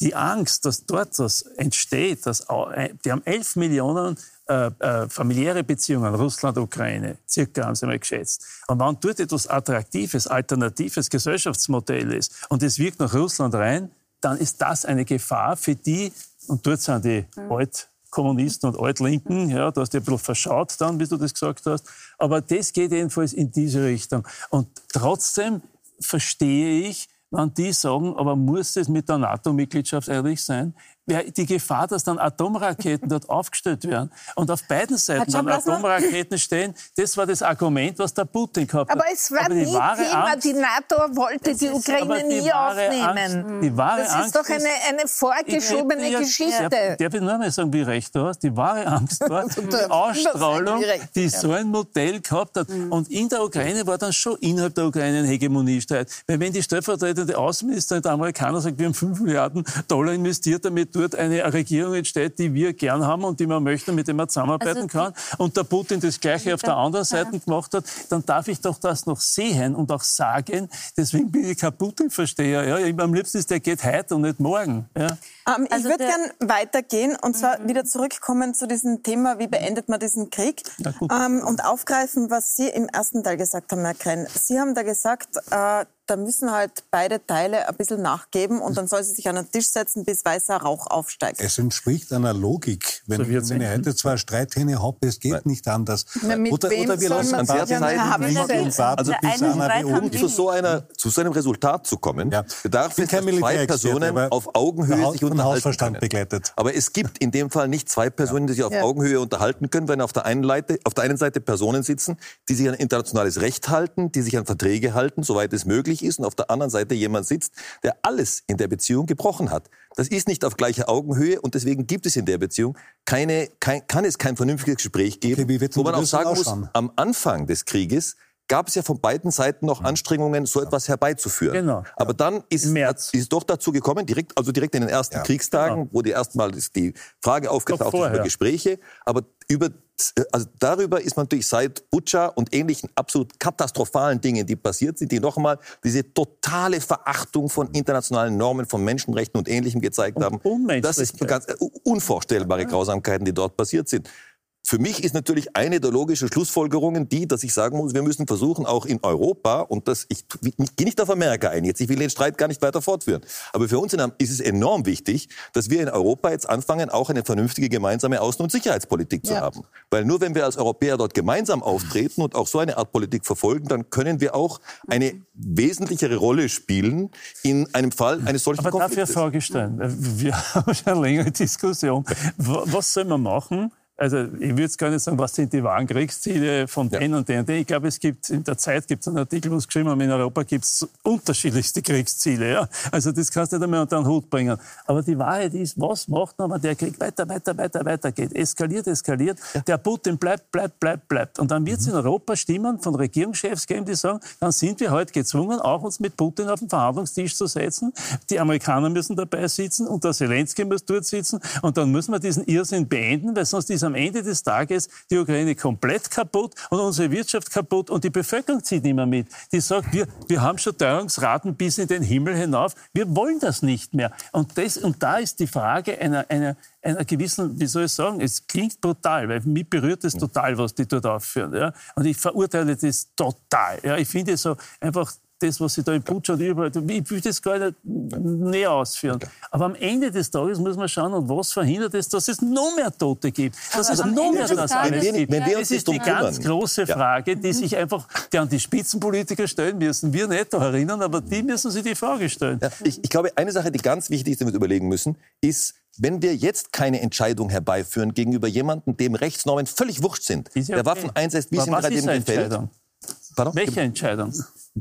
Speaker 4: die Angst, dass dort das entsteht, dass äh, die haben 11 Millionen äh, äh, familiäre Beziehungen, Russland, Ukraine, circa haben sie mal geschätzt. Und wenn dort etwas Attraktives, Alternatives Gesellschaftsmodell ist und es wirkt nach Russland rein, dann ist das eine Gefahr für die, und dort sind die mhm. Altkommunisten und Altlinken, ja, du hast ja ein bisschen verschaut dann, wie du das gesagt hast, aber das geht jedenfalls in diese Richtung. Und trotzdem verstehe ich, wenn die sagen, aber muss es mit der NATO-Mitgliedschaft ehrlich sein? Die Gefahr, dass dann Atomraketen dort aufgestellt werden und auf beiden Seiten dann Atomraketen stehen, das war das Argument, was der Putin gehabt hat.
Speaker 5: Aber es war aber nie Thema, Angst, die NATO wollte die Ukraine die nie aufnehmen.
Speaker 4: Angst, die wahre
Speaker 5: das
Speaker 4: ist
Speaker 5: Angst doch eine, eine vorgeschobene ich, Geschichte.
Speaker 4: Darf, darf ich nur mal sagen, wie recht du hast? Die wahre Angst war die Ausstrahlung, die so ein Modell gehabt hat. Mhm. Und in der Ukraine war dann schon innerhalb der Ukraine ein Hegemoniestreit. Weil wenn die stellvertretende Außenministerin der Amerikaner sagt, wir haben 5 Milliarden Dollar investiert, damit dort eine Regierung entsteht, die wir gern haben und die man möchte, mit der man zusammenarbeiten also kann, und der Putin das Gleiche auf der anderen Seite ja. gemacht hat, dann darf ich doch das noch sehen und auch sagen. Deswegen bin ich kein Putin-Versteher. Ja, am liebsten ist, der geht heute und nicht morgen. Ja.
Speaker 1: Ähm, also ich würde gern weitergehen und zwar mhm. wieder zurückkommen zu diesem Thema, wie beendet man diesen Krieg ähm, und aufgreifen, was Sie im ersten Teil gesagt haben, Herr Krenn. Sie haben da gesagt, äh, da müssen halt beide Teile ein bisschen nachgeben und dann soll sie sich an den Tisch setzen, bis weißer Rauch aufsteigt.
Speaker 7: Es entspricht einer Logik. Wenn,
Speaker 4: So
Speaker 7: wenn ich heute zwei Streithähne habe, es geht
Speaker 3: Nein.
Speaker 7: nicht anders.
Speaker 5: Na, mit
Speaker 7: oder,
Speaker 5: wem
Speaker 7: oder wir
Speaker 5: soll
Speaker 7: lassen
Speaker 3: an
Speaker 5: den
Speaker 7: nicht
Speaker 5: Tisch
Speaker 7: und warten,
Speaker 6: setzen?
Speaker 7: bis
Speaker 6: Der eine
Speaker 7: einer
Speaker 3: zu so, einer, zu so einem Resultat zu kommen,
Speaker 7: Ja.
Speaker 3: bedarf es, dass zwei Personen auf Augenhöhe
Speaker 7: der
Speaker 3: sich unterhalten
Speaker 7: Hausverstand
Speaker 3: können.
Speaker 7: begleitet.
Speaker 3: Aber es gibt in dem Fall nicht zwei Personen, die sich auf
Speaker 5: Ja.
Speaker 3: Augenhöhe unterhalten können, wenn auf der, einen Seite, auf der einen Seite Personen sitzen, die sich an internationales Recht halten, die sich an Verträge halten, soweit es möglich ist, und auf der anderen Seite jemand sitzt, der alles in der Beziehung gebrochen hat. Das ist nicht auf gleicher Augenhöhe und deswegen gibt es in der Beziehung keine, kein, kann es kein vernünftiges Gespräch geben,
Speaker 7: Okay,
Speaker 3: wo man auch sagen muss, am Anfang des Krieges gab es ja von beiden Seiten noch Anstrengungen, so etwas herbeizuführen.
Speaker 4: Genau.
Speaker 3: Aber dann ist,
Speaker 4: Im März.
Speaker 3: ist es doch dazu gekommen, direkt, also direkt in den ersten Kriegstagen, wo die erstmal die Frage aufgetaucht ist über Gespräche, aber über also darüber ist man natürlich seit Butscha und ähnlichen absolut katastrophalen Dingen, die passiert sind, die noch einmal diese totale Verachtung von internationalen Normen, von Menschenrechten und Ähnlichem gezeigt haben. Das ist ganz äh, unvorstellbare Grausamkeiten, die dort passiert sind. Für mich ist natürlich eine der logischen Schlussfolgerungen die, dass ich sagen muss, wir müssen versuchen, auch in Europa, und das, ich, ich gehe nicht auf Amerika ein jetzt, ich will den Streit gar nicht weiter fortführen, aber für uns in, ist es enorm wichtig, dass wir in Europa jetzt anfangen, auch eine vernünftige gemeinsame Außen- und Sicherheitspolitik zu
Speaker 5: Ja.
Speaker 3: haben. Weil nur wenn wir als Europäer dort gemeinsam auftreten und auch so eine Art Politik verfolgen, dann können wir auch eine wesentlichere Rolle spielen in einem Fall eines solchen
Speaker 4: Aber darf ich eine
Speaker 3: Konfliktes.
Speaker 4: Frage stellen? Wir haben schon eine längere Diskussion. Wa- Was soll man machen? Also ich würde jetzt gar nicht sagen, was sind die wahren Kriegsziele von
Speaker 3: Ja.
Speaker 4: den und den und den. Ich glaube, es gibt in der Zeit gibt es einen Artikel, wo es geschrieben haben, in Europa gibt es unterschiedlichste Kriegsziele. Ja? Also das kannst du nicht einmal unter den Hut bringen. Aber die Wahrheit ist, was macht man, wenn der Krieg weiter, weiter, weiter, weiter geht? Eskaliert, eskaliert. Der Putin bleibt, bleibt, bleibt, bleibt. Und dann wird es in Europa Stimmen von Regierungschefs geben, die sagen, dann sind wir heute gezwungen, auch uns mit Putin auf den Verhandlungstisch zu setzen. Die Amerikaner müssen dabei sitzen und der Zelensky muss dort sitzen. Und dann müssen wir diesen Irrsinn beenden, weil sonst ist am Ende des Tages die Ukraine komplett kaputt und unsere Wirtschaft kaputt und die Bevölkerung zieht nicht mehr mit. Die sagt, wir, wir haben schon Teuerungsraten bis in den Himmel hinauf. Wir wollen das nicht mehr. Und, das, und da ist die Frage einer, einer, einer gewissen, wie soll ich sagen, es klingt brutal, weil mich berührt es total, was die dort aufführen. Ja? Und ich verurteile das total. Ja? Ich finde so einfach das, was sie da in Putsch und überall, ich will das gar nicht näher ausführen. Aber am Ende des Tages muss man schauen, und was verhindert es, dass es noch mehr Tote gibt, dass es
Speaker 6: am
Speaker 4: noch
Speaker 6: Ende
Speaker 4: mehr das
Speaker 6: Tages-
Speaker 4: alles
Speaker 3: Wenn wir-
Speaker 4: gibt.
Speaker 3: wenn wir uns
Speaker 4: das ist die
Speaker 3: drum kümmern.
Speaker 4: ganz große. Frage, die sich einfach, die an die Spitzenpolitiker stellen müssen. Wir nicht da erinnern, aber die müssen sich die Frage stellen.
Speaker 3: Ja, ich, ich glaube, eine Sache, die ganz wichtig ist, die wir überlegen müssen, ist, wenn wir jetzt keine Entscheidung herbeiführen gegenüber jemandem, dem Rechtsnormen völlig wurscht sind,
Speaker 4: ja
Speaker 3: der
Speaker 4: okay.
Speaker 3: Waffen einsetzt, wie es ihm gerade eben gefällt. Pardon?
Speaker 4: Welche Entscheidung?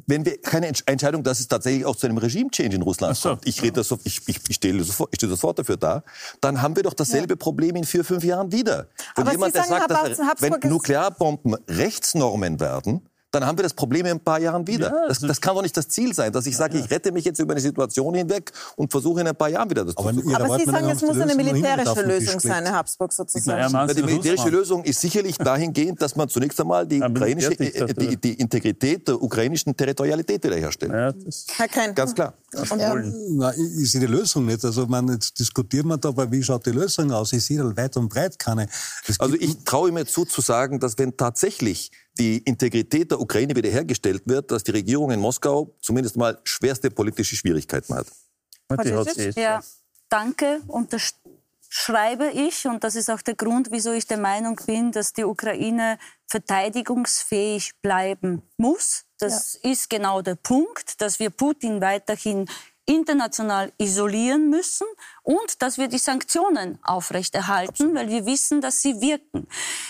Speaker 3: Wenn wir keine Entsch- Entscheidung, dass es tatsächlich auch zu einem Regime-Change in Russland
Speaker 4: so.
Speaker 3: kommt, ich, rede das so, ich, ich, ich stehe sofort, ich stehe sofort dafür da, dann haben wir doch dasselbe Problem in vier, fünf Jahren wieder. Wenn
Speaker 1: Aber
Speaker 3: jemand,
Speaker 1: Sie
Speaker 3: der
Speaker 1: sagen,
Speaker 3: sagt,
Speaker 1: Herr
Speaker 3: dass, wenn Nuklearbomben Rechtsnormen werden, dann haben wir das Problem in ein paar Jahren wieder.
Speaker 4: Ja,
Speaker 3: das, das kann doch nicht das Ziel sein, dass ich sage, ich rette mich jetzt über eine Situation hinweg und versuche in ein paar Jahren wieder das
Speaker 7: Aber
Speaker 3: zu
Speaker 7: Ihrer
Speaker 1: Aber Sie sagen, es muss eine militärische Lösung sein. Herr Habsburg sozusagen.
Speaker 3: Ja, die militärische? Lösung ist sicherlich dahingehend, dass man zunächst einmal die,
Speaker 4: Ja,
Speaker 3: ukrainische, äh,
Speaker 4: Militärdiktatur.
Speaker 3: die, die Integrität der ukrainischen Territorialität wiederherstellt.
Speaker 4: Ja,
Speaker 1: Herr Kein.
Speaker 3: Ganz klar.
Speaker 7: Nein, ich sehe die Lösung nicht. Also, man, jetzt diskutieren wir da, aber wie schaut die Lösung aus? Ich sehe da weit und breit keine. Es
Speaker 3: Also ich traue mir zu, zu sagen, dass wenn tatsächlich die Integrität der Ukraine wiederhergestellt wird, dass die Regierung in Moskau zumindest mal schwerste politische Schwierigkeiten hat.
Speaker 4: jetzt.
Speaker 6: Ja, danke. Unterschreibe ich. Und das ist auch der Grund, wieso ich der Meinung bin, dass die Ukraine verteidigungsfähig bleiben muss. Das ist genau der Punkt, dass wir Putin weiterhin international isolieren müssen und dass wir die Sanktionen aufrechterhalten, weil wir wissen, dass sie wirken.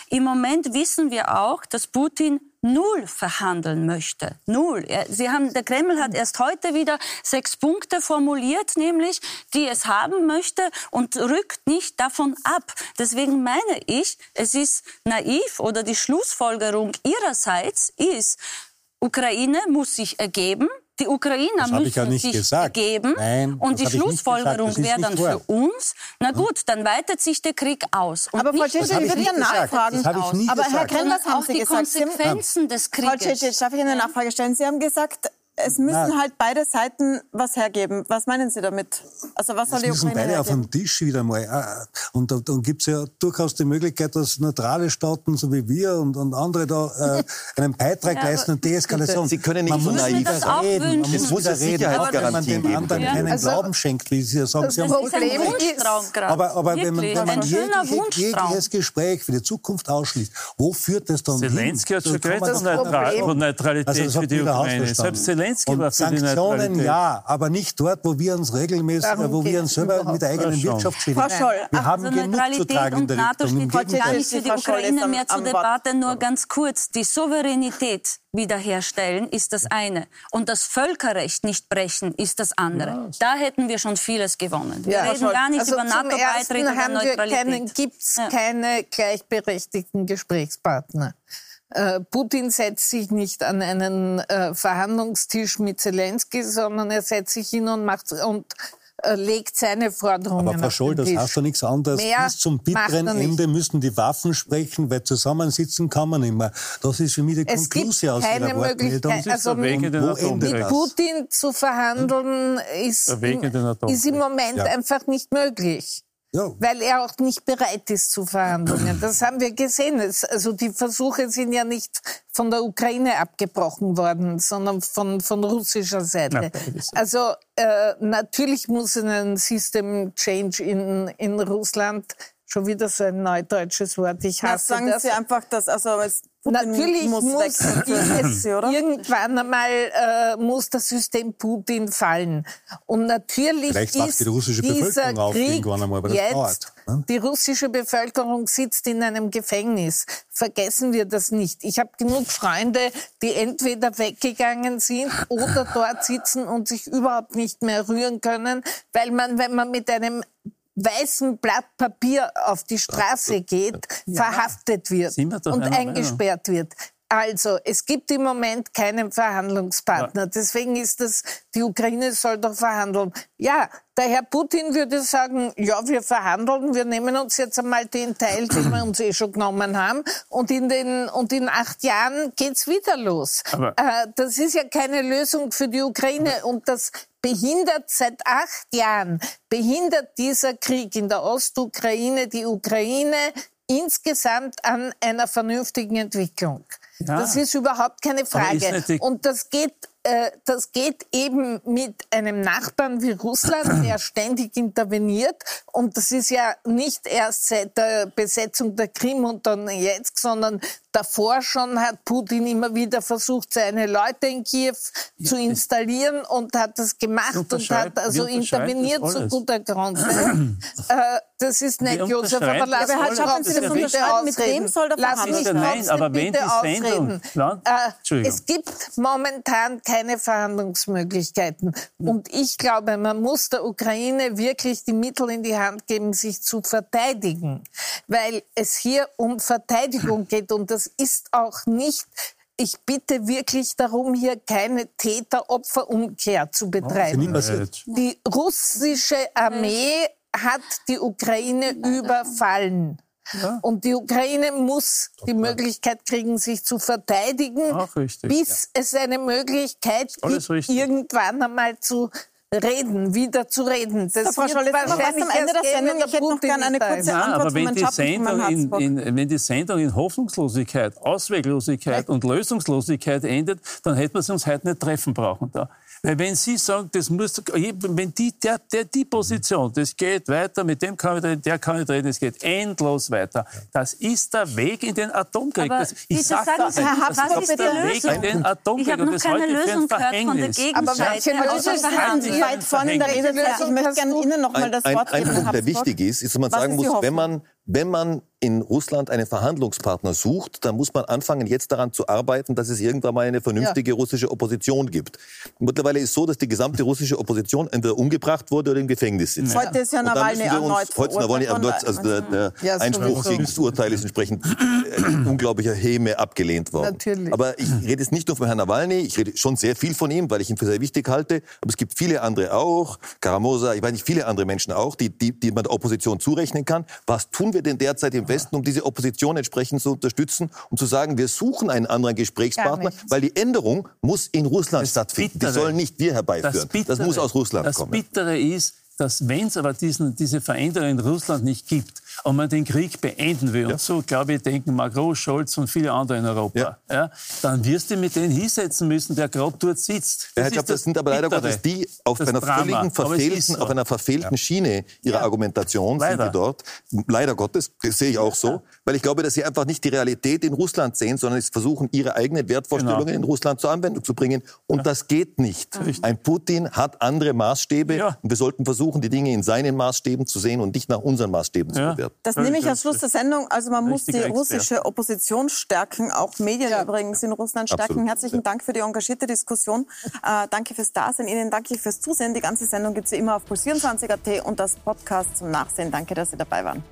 Speaker 6: Im Moment wissen wir auch, dass Putin null verhandeln möchte. Null. Sie haben, der Kreml hat erst heute wieder sechs Punkte formuliert, nämlich, die es haben möchte und rückt nicht davon ab. Deswegen meine ich, es ist naiv oder die Schlussfolgerung ihrerseits ist, Ukraine muss sich ergeben. Die Ukrainer müssen
Speaker 7: ja nicht
Speaker 6: sich
Speaker 7: gesagt.
Speaker 6: ergeben.
Speaker 7: Nein,
Speaker 6: und die Schlussfolgerung wäre dann
Speaker 7: wahr.
Speaker 6: für uns, na gut, dann weitet sich der Krieg aus. Und
Speaker 1: Aber Frau
Speaker 7: habe
Speaker 1: ich würde Ihnen nachfragen. Aber Herr
Speaker 6: sondern
Speaker 1: haben
Speaker 6: auch
Speaker 1: Sie
Speaker 6: die
Speaker 1: gesagt? Sie haben-
Speaker 6: Konsequenzen des
Speaker 1: Frau
Speaker 6: Krieges.
Speaker 1: Cicic, darf ich Ihnen eine Nachfrage stellen? Sie haben gesagt, es müssen
Speaker 7: Nein.
Speaker 1: halt beide Seiten was hergeben. Was meinen Sie damit? Also was soll
Speaker 7: Es
Speaker 1: die
Speaker 7: müssen
Speaker 1: Ukraine
Speaker 7: beide auf
Speaker 1: hergeben?
Speaker 7: den Tisch wieder mal. äh, Und da, dann gibt es ja durchaus die Möglichkeit, dass neutrale Staaten, so wie wir und, und andere da äh, einen Beitrag leisten und Deeskalation.
Speaker 3: Sie können nicht
Speaker 7: man
Speaker 3: so
Speaker 7: muss
Speaker 3: naiv
Speaker 7: wieder
Speaker 6: sein. auch
Speaker 7: reden. Man muss
Speaker 3: Es muss
Speaker 7: wieder
Speaker 3: ja
Speaker 7: reden, auch wenn man dem anderen
Speaker 3: geben.
Speaker 7: keinen
Speaker 5: Also,
Speaker 7: Glauben schenkt, wie Sie ja sagen. Sie haben
Speaker 6: Das ist ein Wunschtraum gerade.
Speaker 7: aber, aber wenn man, wenn man jegliche, jegliches Gespräch für die Zukunft ausschließt, wo führt das dann
Speaker 4: Zelensky
Speaker 7: hin?
Speaker 4: hat schon geredet von Neutralität
Speaker 7: Also das
Speaker 4: für die Ukraine. Selbst Zelensky War für die
Speaker 7: Sanktionen ja, aber nicht dort, wo wir uns regelmäßig,
Speaker 5: Darum
Speaker 7: wo wir uns selber
Speaker 5: überhaupt.
Speaker 7: mit der eigenen. Wirtschaft schädigen.
Speaker 1: Frau Scholl,
Speaker 7: Wir
Speaker 1: ach,
Speaker 7: haben
Speaker 6: Also
Speaker 7: genug zu
Speaker 6: Neutralität
Speaker 7: tragen in
Speaker 6: und
Speaker 7: der
Speaker 6: NATO steht gar
Speaker 7: Gegenteil.
Speaker 6: nicht für die Ukraine
Speaker 1: am-
Speaker 6: mehr zur. Debatte. Nur ganz kurz, die Souveränität wiederherstellen ist das eine. Und das Völkerrecht nicht brechen ist das andere. Da hätten wir schon vieles gewonnen. Wir
Speaker 5: Ja.
Speaker 6: reden gar nicht
Speaker 5: also
Speaker 6: über NATO-Beitritt oder Neutralität.
Speaker 5: gibt's
Speaker 6: Ja.
Speaker 5: keine gleichberechtigten Gesprächspartner. Äh, Putin setzt sich nicht an einen äh, Verhandlungstisch mit Zelensky, sondern er setzt sich hin und macht und äh, legt seine Forderungen
Speaker 7: Aber Frau
Speaker 5: auf
Speaker 7: Scholl, das heißt ja nichts anderes.
Speaker 5: Mehr
Speaker 7: Bis zum bitteren
Speaker 5: er.
Speaker 7: Ende müssen die Waffen sprechen, weil zusammensitzen kann man mehr. Das ist für mich die
Speaker 5: Es gibt
Speaker 7: Konklusion aus
Speaker 5: keine
Speaker 7: Ihrer Wortmeldung.
Speaker 5: Möglichkeit, also
Speaker 7: das?
Speaker 5: Putin zu verhandeln ist, im,
Speaker 4: Atomkrieg.
Speaker 5: ist im Moment
Speaker 7: Ja.
Speaker 5: einfach nicht möglich.
Speaker 7: Ja.
Speaker 5: Weil er auch nicht bereit ist zu Verhandlungen. Das haben wir gesehen. Es, also die Versuche sind ja nicht von der Ukraine abgebrochen worden, sondern von, von russischer Seite. Also äh, natürlich muss ein System Change in, in Russland, schon wieder so ein neudeutsches Wort, ich
Speaker 1: Na,
Speaker 5: hasse
Speaker 1: sagen
Speaker 5: das.
Speaker 1: Sie einfach, dass also Putin
Speaker 5: Natürlich muss,
Speaker 1: für
Speaker 5: es irgendwann einmal äh, muss das System Putin fallen. Und natürlich
Speaker 7: Vielleicht
Speaker 5: ist
Speaker 7: die russische
Speaker 5: dieser
Speaker 7: Bevölkerung auf
Speaker 5: Krieg
Speaker 7: irgendwann einmal, aber das
Speaker 5: jetzt,
Speaker 7: dauert, ne?
Speaker 5: die russische Bevölkerung sitzt in einem Gefängnis. Vergessen wir das nicht. Ich habe genug Freunde, die entweder weggegangen sind oder dort sitzen und sich überhaupt nicht mehr rühren können, weil man, wenn man mit einem weißen Blatt Papier auf die Straße geht, verhaftet wird und eingesperrt wird. Also, es gibt im Moment keinen Verhandlungspartner. Deswegen ist das, die Ukraine soll doch verhandeln. Ja, der Herr Putin würde sagen, ja, wir verhandeln, wir nehmen uns jetzt einmal den Teil, den wir uns eh schon genommen haben, und in, den, und in acht Jahren geht's wieder los.
Speaker 4: Aber-
Speaker 5: äh, das ist ja keine Lösung für die Ukraine und das behindert seit acht Jahren, behindert dieser Krieg in der Ostukraine die Ukraine insgesamt an einer vernünftigen Entwicklung.
Speaker 4: Ja.
Speaker 5: Das ist überhaupt keine Frage. Und das geht, das geht eben mit einem Nachbarn wie Russland, der ständig interveniert. Und das ist ja nicht erst seit der Besetzung der Krim und dann jetzt, sondern davor schon hat Putin immer wieder versucht, seine Leute in Kiew zu installieren und hat das gemacht und hat also interveniert zu guter Grund. äh, das ist nicht Josef, aber Sie
Speaker 4: alles.
Speaker 5: mich
Speaker 1: Sie das
Speaker 5: trotzdem bitte ausreden.
Speaker 1: wem soll der
Speaker 5: Lassen Sie mich?
Speaker 4: Nein,
Speaker 5: trotzdem
Speaker 4: aber
Speaker 5: bitte ausreden. Äh,
Speaker 4: Entschuldigung.
Speaker 5: es gibt momentan keine Verhandlungsmöglichkeiten. Und ich glaube, man muss der Ukraine wirklich die Mittel in die Hand geben, sich zu verteidigen. Weil es hier um Verteidigung geht. Und das ist auch nicht ich bitte wirklich darum, hier keine Täter-Opfer-Umkehr zu betreiben. Die russische Armee hat die Ukraine überfallen. Und die Ukraine muss die Möglichkeit kriegen, sich zu verteidigen,
Speaker 4: richtig,
Speaker 5: bis es eine Möglichkeit
Speaker 4: Alles
Speaker 5: gibt,
Speaker 4: richtig.
Speaker 5: irgendwann einmal zu reden, wieder zu reden. Das
Speaker 1: Frau
Speaker 5: wird
Speaker 1: Scholl, jetzt sind wir fast
Speaker 5: wahrscheinlich
Speaker 1: am Ende der Sendung. Ich hätte noch gerne eine kurze.
Speaker 4: Ja,
Speaker 1: Antwort
Speaker 4: aber wenn die, Sendung in, in, wenn die Sendung in Hoffnungslosigkeit, Ausweglosigkeit und Lösungslosigkeit endet, dann hätten wir sie uns heute nicht treffen brauchen da. Weil wenn Sie sagen, das muss, wenn die, der, der, die Position, das geht weiter, mit dem kann ich reden, der kann ich reden, es geht endlos weiter. Das ist der Weg in den Atomkrieg.
Speaker 6: Aber
Speaker 4: das, ich sag
Speaker 6: sagen
Speaker 4: das,
Speaker 6: Sie,
Speaker 1: Herr
Speaker 4: das
Speaker 1: Habsburg,
Speaker 4: ist der
Speaker 1: Lösung.
Speaker 4: Weg in den
Speaker 6: Ich
Speaker 4: Atomkrieg.
Speaker 6: habe
Speaker 4: und
Speaker 6: noch
Speaker 4: das
Speaker 6: keine
Speaker 4: ein
Speaker 6: Lösung gehört von der
Speaker 4: Verhängnis.
Speaker 5: Aber
Speaker 6: Gegenseite.
Speaker 5: welche Lösung haben. Sie?
Speaker 1: Weit vorne in der. Redezeit. Ich möchte gerne Ihnen noch mal
Speaker 3: Ein,
Speaker 1: das
Speaker 3: ein,
Speaker 1: Wort
Speaker 3: ein
Speaker 1: geben.
Speaker 3: Punkt,
Speaker 1: Herr
Speaker 3: der wichtig ist, ist, dass man
Speaker 1: Was
Speaker 3: sagen muss, wenn man, wenn man in Russland einen Verhandlungspartner sucht, dann muss man anfangen, jetzt daran zu arbeiten, dass es irgendwann mal eine vernünftige russische Opposition gibt. Mittlerweile ist so, dass die gesamte russische Opposition entweder umgebracht wurde oder im Gefängnis sitzt.
Speaker 1: Heute ist ja Nawalny erneut
Speaker 3: Heute ist Nawalny erneut, also der, der
Speaker 5: Ja,
Speaker 3: Einspruch
Speaker 5: sowieso.
Speaker 3: gegen das Urteil ist entsprechend äh, in unglaublicher Häme abgelehnt worden.
Speaker 5: Natürlich.
Speaker 3: Aber ich rede jetzt nicht nur von Herrn Nawalny, ich rede schon sehr viel von ihm, weil ich ihn für sehr wichtig halte. Aber es gibt viele andere auch, Karamosa, ich weiß nicht, viele andere Menschen auch, die, die, die man der Opposition zurechnen kann. Was tun wir denn derzeit im Westen, um diese Opposition entsprechend zu unterstützen, um zu sagen, wir suchen einen anderen Gesprächspartner, weil die Änderung muss in Russland das stattfinden. Bittere, die sollen nicht wir herbeiführen. Das, Bittere, das muss aus Russland
Speaker 4: das
Speaker 3: kommen.
Speaker 4: Das Bittere ist, dass wenn es aber diesen, diese Veränderung in Russland nicht gibt und man den Krieg beenden will, ja. und so, glaube ich, denken Macron, Scholz und viele andere in Europa, ja. ja dann wirst du mit denen hinsetzen müssen, der gerade dort sitzt.
Speaker 3: Das, ja, glaub, das sind aber leider Gottes die auf einer völligen verfehlten, so. auf einer verfehlten Schiene ihrer Argumentation leider. sind die dort. Leider Gottes, das sehe ich auch so, weil ich glaube, dass sie einfach nicht die Realität in Russland sehen, sondern sie versuchen, ihre eigenen Wertvorstellungen genau. in Russland zur Anwendung zu bringen. Und das geht nicht. Ein Putin hat andere Maßstäbe und wir sollten versuchen, die Dinge in seinen Maßstäben zu sehen und nicht nach unseren Maßstäben zu bewerten.
Speaker 1: Das nehme ich als Schluss der Sendung. Also man muss die russische Opposition stärken, auch Medien ja. übrigens in Russland stärken. Absolut. Herzlichen Dank für die engagierte Diskussion. Äh, danke fürs Dasein. Ihnen danke fürs Zusehen. Die ganze Sendung gibt es wie immer auf Puls24.at und das Podcast zum Nachsehen. Danke, dass Sie dabei waren.